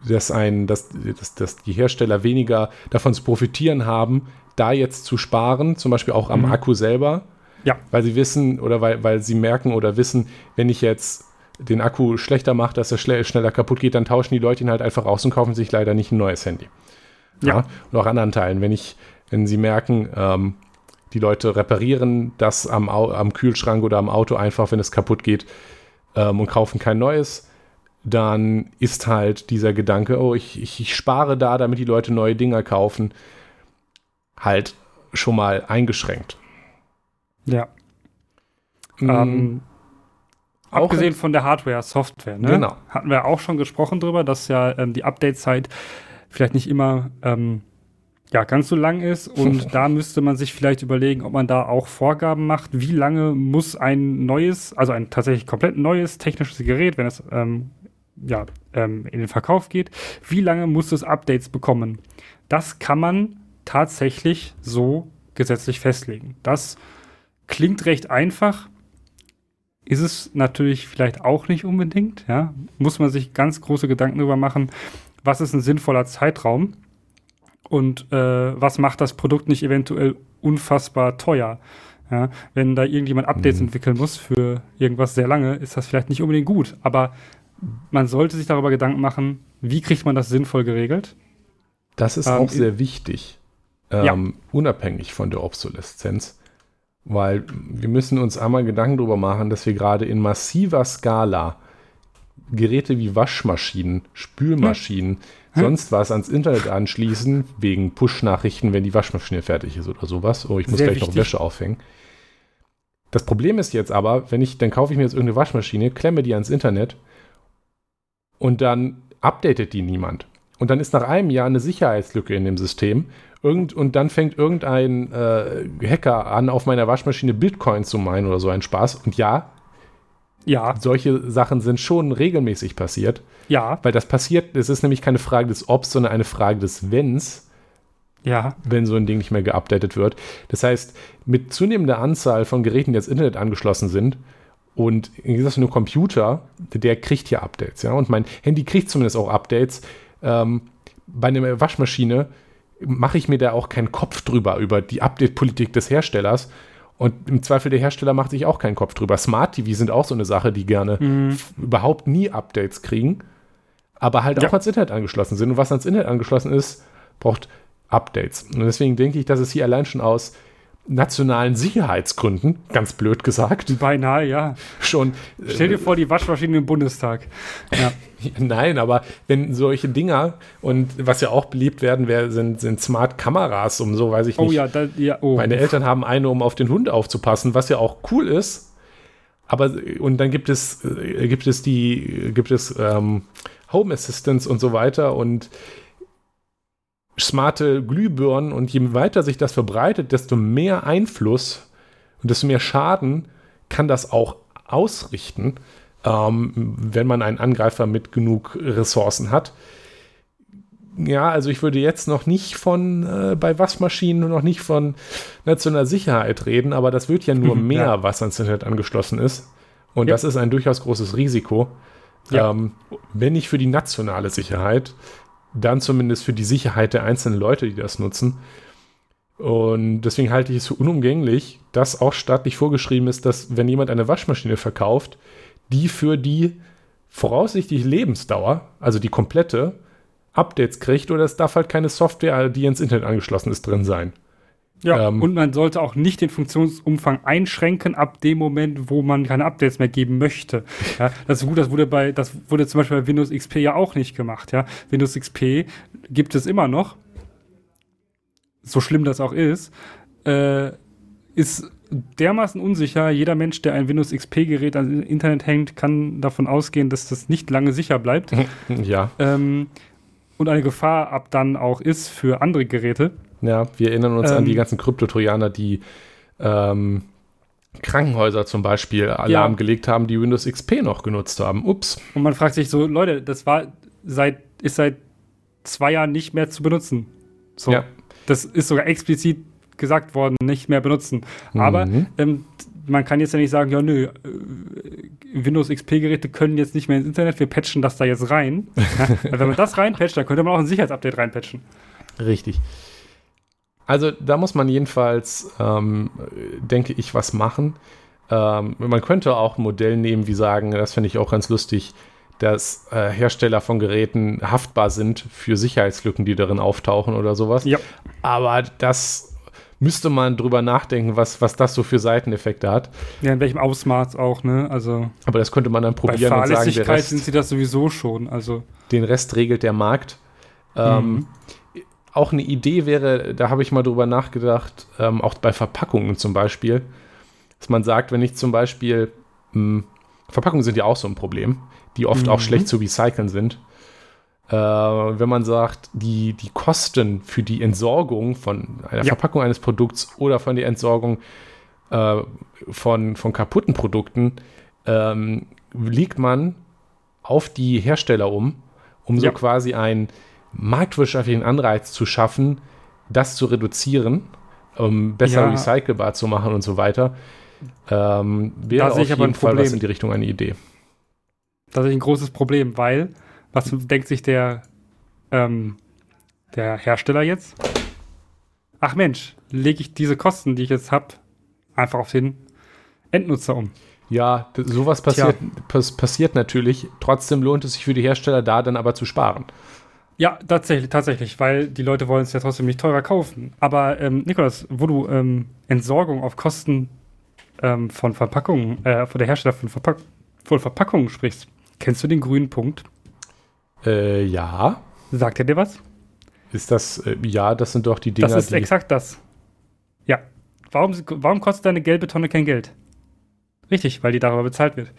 dass ein, dass, dass, dass die Hersteller weniger davon zu profitieren haben, da jetzt zu sparen, zum Beispiel auch am Mhm. Akku selber, Ja. weil sie wissen oder weil, weil sie merken oder wissen, wenn ich jetzt den Akku schlechter mache, dass er schneller kaputt geht, dann tauschen die Leute ihn halt einfach aus und kaufen sich leider nicht ein neues Handy. Ja. Und auch an anderen Teilen. Wenn ich, wenn sie merken, ähm, die Leute reparieren das am, Au am Kühlschrank oder am Auto einfach, wenn es kaputt geht ähm, und kaufen kein neues, dann ist halt dieser Gedanke, oh, ich, ich, ich spare da, damit die Leute neue Dinger kaufen, halt schon mal eingeschränkt. Ja. Mm, Ähm, auch abgesehen von der Hardware, Software, ne? Genau. Hatten wir auch schon gesprochen drüber, dass ja ähm, die Update-Zeit vielleicht nicht immer ähm, ja, ganz so lang ist und da müsste man sich vielleicht überlegen, ob man da auch Vorgaben macht, wie lange muss ein neues, also ein tatsächlich komplett neues technisches Gerät, wenn es ähm, ja, ähm, in den Verkauf geht, wie lange muss es Updates bekommen? Das kann man tatsächlich so gesetzlich festlegen. Das klingt recht einfach, ist es natürlich vielleicht auch nicht unbedingt. Ja? Muss man sich ganz große Gedanken darüber machen, was ist ein sinnvoller Zeitraum und äh, was macht das Produkt nicht eventuell unfassbar teuer. Ja? Wenn da irgendjemand Updates Mhm. entwickeln muss für irgendwas sehr lange, ist das vielleicht nicht unbedingt gut. Aber man sollte sich darüber Gedanken machen, wie kriegt man das sinnvoll geregelt. Das ist Ähm, auch sehr wichtig, Ja. ähm, unabhängig von der Obsoleszenz, weil wir müssen uns einmal Gedanken darüber machen, dass wir gerade in massiver Skala Geräte wie Waschmaschinen, Spülmaschinen, Hm. sonst was ans Internet anschließen, wegen Push-Nachrichten, wenn die Waschmaschine fertig ist oder sowas. Oh, ich muss Sehr gleich noch wichtig. Wäsche aufhängen. Das Problem ist jetzt aber, wenn ich, dann kaufe ich mir jetzt irgendeine Waschmaschine, klemme die ans Internet und dann updatet die niemand. Und dann ist nach einem Jahr eine Sicherheitslücke in dem System. Irgend, und dann fängt irgendein äh, Hacker an, auf meiner Waschmaschine Bitcoin zu meinen oder so ein Spaß. Und ja, Ja, solche Sachen sind schon regelmäßig passiert. ja, Weil das passiert, es ist nämlich keine Frage des Obs, sondern eine Frage des Wenns, ja. wenn so ein Ding nicht mehr geupdatet wird. Das heißt, mit zunehmender Anzahl von Geräten, die ans Internet angeschlossen sind, und wie gesagt, nur Computer, der kriegt ja Updates, ja. Und mein Handy kriegt zumindest auch Updates. Ähm, bei einer Waschmaschine mache ich mir da auch keinen Kopf drüber, über die Update-Politik des Herstellers. Und im Zweifel der Hersteller macht sich auch keinen Kopf drüber. Smart TV sind auch so eine Sache, die gerne f- überhaupt nie Updates kriegen, aber halt Ja. auch ans Internet angeschlossen sind. Und was ans Internet angeschlossen ist, braucht Updates. Und deswegen denke ich, dass es hier allein schon aus nationalen Sicherheitsgründen, ganz blöd gesagt, Beinahe, ja. schon. äh, Stell dir vor, die Waschmaschine im Bundestag. Ja. Nein, aber wenn solche Dinger und was ja auch beliebt werden, wär, sind, sind Smart-Kameras, um so weiß ich Oh nicht. ja, da, ja, oh. Meine Eltern haben eine, um auf den Hund aufzupassen, was ja auch cool ist. Aber und dann gibt es äh, gibt es die gibt es ähm, Home Assistance und so weiter und smarte Glühbirnen und je weiter sich das verbreitet, desto mehr Einfluss und desto mehr Schaden kann das auch ausrichten, ähm, wenn man einen Angreifer mit genug Ressourcen hat. Ja, also ich würde jetzt noch nicht von äh, bei Waschmaschinen noch nicht von nationaler Sicherheit reden, aber das wird ja nur Mhm, mehr, ja. was ans Internet angeschlossen ist. Und Ja. das ist ein durchaus großes Risiko. Ja. Ähm, wenn nicht für die nationale Sicherheit, dann zumindest für die Sicherheit der einzelnen Leute, die das nutzen. Und deswegen halte ich es für unumgänglich, dass auch staatlich vorgeschrieben ist, dass wenn jemand eine Waschmaschine verkauft, die für die voraussichtliche Lebensdauer, also die komplette, Updates kriegt oder es darf halt keine Software, die ins Internet angeschlossen ist, drin sein. Ja. ähm, und man sollte auch nicht den Funktionsumfang einschränken ab dem Moment, wo man keine Updates mehr geben möchte. Ja, das ist gut, das wurde bei, das wurde zum Beispiel bei Windows XP ja auch nicht gemacht. Ja, Windows XP gibt es immer noch. So schlimm das auch ist, äh, ist dermaßen unsicher. Jeder Mensch, der ein Windows XP-Gerät ans Internet hängt, kann davon ausgehen, dass das nicht lange sicher bleibt. Ja, ähm, und eine Gefahr ab dann auch ist für andere Geräte. Ja, wir erinnern uns an Ähm, die ganzen Kryptotrojaner, die ähm, Krankenhäuser zum Beispiel Alarm Ja. gelegt haben, die Windows XP noch genutzt haben. Ups. Und man fragt sich so, Leute, das war seit, ist seit zwei Jahren nicht mehr zu benutzen. So, Ja. das ist sogar explizit gesagt worden, nicht mehr benutzen. Aber Mhm. ähm, man kann jetzt ja nicht sagen, ja nö, äh, Windows XP-Geräte können jetzt nicht mehr ins Internet, wir patchen das da jetzt rein. ja, wenn man das reinpatcht, dann könnte man auch ein Sicherheitsupdate reinpatchen. Richtig. Also da muss man jedenfalls, ähm, denke ich, was machen. Ähm, man könnte auch ein Modell nehmen, wie sagen, das finde ich auch ganz lustig, dass äh, Hersteller von Geräten haftbar sind für Sicherheitslücken, die darin auftauchen oder sowas. Ja. Aber das müsste man drüber nachdenken, was, was das so für Seiteneffekte hat. Ja, in welchem Ausmaß auch, ne? Also Aber das könnte man dann bei probieren und sagen, der Rest, sind sie das sowieso schon. Also den Rest regelt der Markt. Ähm, Mhm. Auch eine Idee wäre, da habe ich mal drüber nachgedacht, ähm, auch bei Verpackungen zum Beispiel, dass man sagt, wenn ich zum Beispiel, mh, Verpackungen sind ja auch so ein Problem, die oft auch Mhm. schlecht zu recyceln sind. Äh, wenn man sagt, die, die Kosten für die Entsorgung von einer Ja. Verpackung eines Produkts oder von der Entsorgung äh, von, von kaputten Produkten ähm, legt man auf die Hersteller um, um so Ja. quasi einen marktwirtschaftlichen Anreiz zu schaffen, das zu reduzieren, um besser Ja. recycelbar zu machen und so weiter. Ähm, wäre Da auf jeden ein Fall was in die Richtung eine Idee. tatsächlich ein großes Problem, weil, was denkt sich der, ähm, der Hersteller jetzt? Ach Mensch, lege ich diese Kosten, die ich jetzt habe, einfach auf den Endnutzer um. Ja, sowas passiert, pass, passiert natürlich. Trotzdem lohnt es sich für die Hersteller da dann aber zu sparen. Ja, tatsächlich, tatsächlich, weil die Leute wollen es ja trotzdem nicht teurer kaufen. Aber ähm, Nikolas, wo du ähm, Entsorgung auf Kosten ähm, von Verpackungen, äh, von der Hersteller von, Verpack von Verpackungen sprichst, kennst du den grünen Punkt? Äh, ja. Sagt er dir was? Ist das, äh, ja, das sind doch die Dinger, das ist exakt das. Ja. Warum, warum kostet deine gelbe Tonne kein Geld? Richtig, weil die darüber bezahlt wird.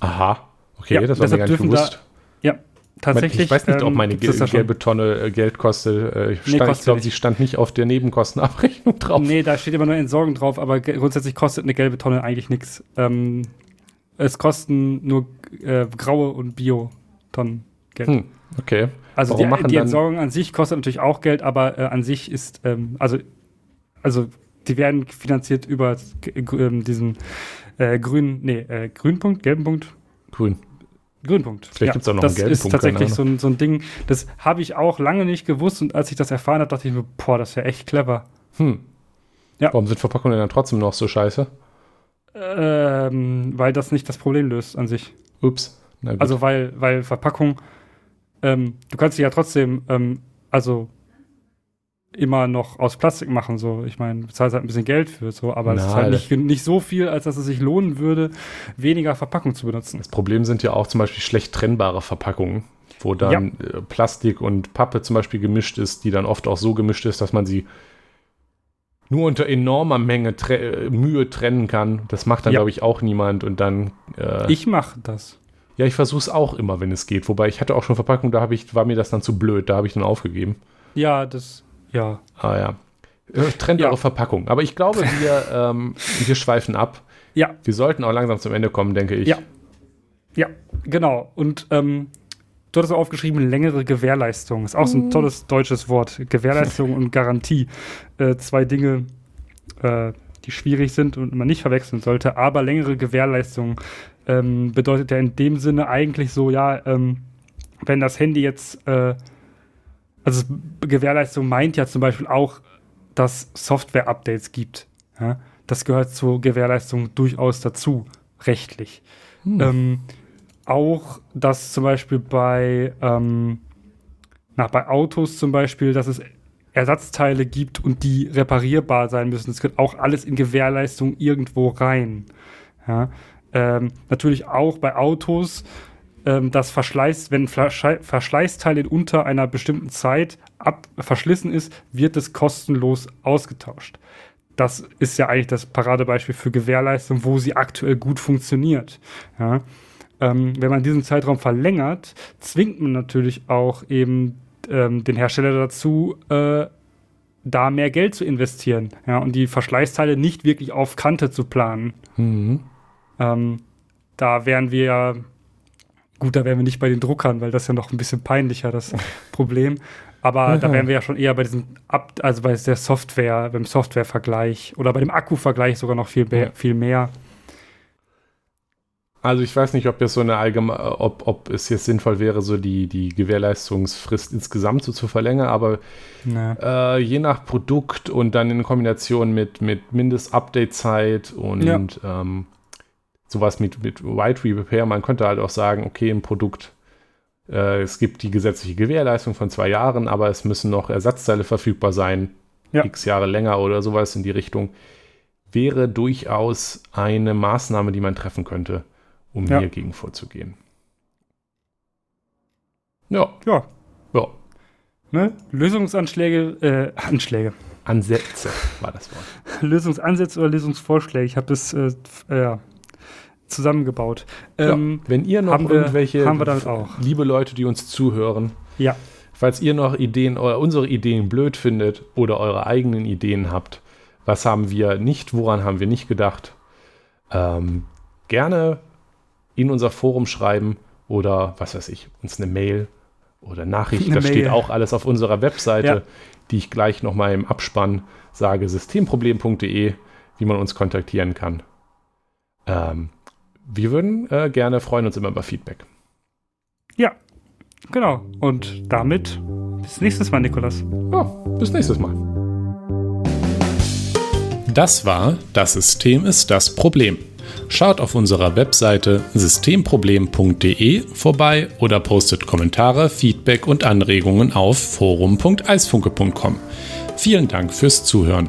Aha. Okay, Ja, das war mir gar nicht bewusst. Ja, tatsächlich. ich weiß nicht, ob ähm, meine schon. gelbe Tonne äh, Geld kostet. Äh, ich Nee, ich glaube, sie stand nicht auf der Nebenkostenabrechnung drauf. Nee, da steht immer nur Entsorgung drauf, aber grundsätzlich kostet eine gelbe Tonne eigentlich nichts. Ähm, es kosten nur äh, graue und Bio-Tonnen Geld. Hm, okay. Also Warum die, die Entsorgung an sich kostet natürlich auch Geld, aber äh, an sich ist, ähm, also, also die werden finanziert über g- ähm, diesen äh, grünen, nee, äh, Grünpunkt, gelben Punkt, Grün. Grünpunkt. Vielleicht gibt's auch noch das einen gelben ist Punkt, tatsächlich keine so ein, so ein Ding, das habe ich auch lange nicht gewusst und als ich das erfahren habe, dachte ich mir, boah, das wäre echt clever. Hm. Ja. Warum sind Verpackungen dann trotzdem noch so scheiße? Ähm, weil das nicht das Problem löst an sich. Ups. Also weil, weil Verpackung, ähm, du kannst sie ja trotzdem, ähm, also immer noch aus Plastik machen, so. Ich meine, du bezahlst halt ein bisschen Geld für, so, aber es ist halt nicht, nicht so viel, als dass es sich lohnen würde, weniger Verpackung zu benutzen. das Problem sind ja auch zum Beispiel schlecht trennbare Verpackungen, wo dann äh, Plastik und Pappe zum Beispiel gemischt ist, die dann oft auch so gemischt ist, dass man sie nur unter enormer Menge tre äh, Mühe trennen kann. Das macht dann, Ja. glaube ich, auch niemand. Und dann, äh, Ich mache das. ja, ich versuche es auch immer, wenn es geht. Wobei ich hatte auch schon Verpackungen, da habe ich, war mir das dann zu blöd, da habe ich dann aufgegeben. Ja, das, ja. Ah ja. Äh, Trennbare Ja. Verpackung. Aber ich glaube, wir, ähm, wir schweifen ab. Ja, Wir sollten auch langsam zum Ende kommen, denke ich. Ja. ja, genau. Und ähm, du hattest auch aufgeschrieben, längere Gewährleistung. Ist auch so ein tolles deutsches Wort. Gewährleistung und Garantie. Äh, zwei Dinge, äh, die schwierig sind und man nicht verwechseln sollte. Aber längere Gewährleistung ähm, bedeutet ja in dem Sinne eigentlich so, ja, ähm, wenn das Handy jetzt, äh, also Gewährleistung meint ja zum Beispiel auch, dass Software-Updates gibt. Ja? Das gehört zur Gewährleistung durchaus dazu, rechtlich. Ähm, auch, dass zum Beispiel bei, ähm, na, bei Autos zum Beispiel, dass es Ersatzteile gibt und die reparierbar sein müssen. Das gehört auch alles in Gewährleistung irgendwo rein. Ja? Ähm, natürlich auch bei Autos, ähm, dass Verschleiß, wenn Verschei- Verschleißteil in unter einer bestimmten Zeit ab, verschlissen ist, wird es kostenlos ausgetauscht. Das ist ja eigentlich das Paradebeispiel für Gewährleistung, wo sie aktuell gut funktioniert. Ja? Ähm, wenn man diesen Zeitraum verlängert, zwingt man natürlich auch eben ähm, den Hersteller dazu, äh, da mehr Geld zu investieren ja, und die Verschleißteile nicht wirklich auf Kante zu planen. Mhm. Ähm, da wären wir ja, gut, da wären wir nicht bei den Druckern, weil das ist ja noch ein bisschen peinlicher, das Problem. Aber da wären wir ja schon eher bei diesem, Ab also bei der Software, beim Softwarevergleich oder bei dem Akkuvergleich sogar noch viel, mehr- viel mehr. Also ich weiß nicht, ob das so eine allgemeine, ob, ob es jetzt sinnvoll wäre, so die, die Gewährleistungsfrist insgesamt so zu verlängern, aber Ne. äh, je nach Produkt und dann in Kombination mit, mit Mindest-Update-Zeit und Ja. ähm, sowas mit, mit Wide Repair, man könnte halt auch sagen, okay, ein Produkt, äh, es gibt die gesetzliche Gewährleistung von zwei Jahren, aber es müssen noch Ersatzteile verfügbar sein, Ja. x Jahre länger oder sowas in die Richtung, wäre durchaus eine Maßnahme, die man treffen könnte, um Ja. hiergegen vorzugehen. Ja, Ja, ja. ne? Lösungsanschläge, äh, Anschläge. Ansätze war das Wort. Lösungsansätze oder Lösungsvorschläge. Ich habe es äh, äh, ja, zusammengebaut. Ähm, ja. Wenn ihr noch haben wir- irgendwelche, haben wir damit auch. liebe Leute, die uns zuhören, ja. falls ihr noch Ideen oder unsere Ideen blöd findet oder eure eigenen Ideen habt, was haben wir nicht, woran haben wir nicht gedacht, ähm, gerne in unser Forum schreiben oder was weiß ich, uns eine Mail oder Nachricht. Eine das steht Mail. auch alles auf unserer Webseite, Ja. die ich gleich nochmal im Abspann sage, systemproblem.de, wie man uns kontaktieren kann. Ähm, wir würden äh, gerne freuen uns immer über Feedback. Ja, genau. Und damit bis nächstes Mal, Nikolas. Ja, bis nächstes Mal. Das war Das System ist das Problem. Schaut auf unserer Webseite systemproblem.de vorbei oder postet Kommentare, Feedback und Anregungen auf forum.eisfunke.com. Vielen Dank fürs Zuhören.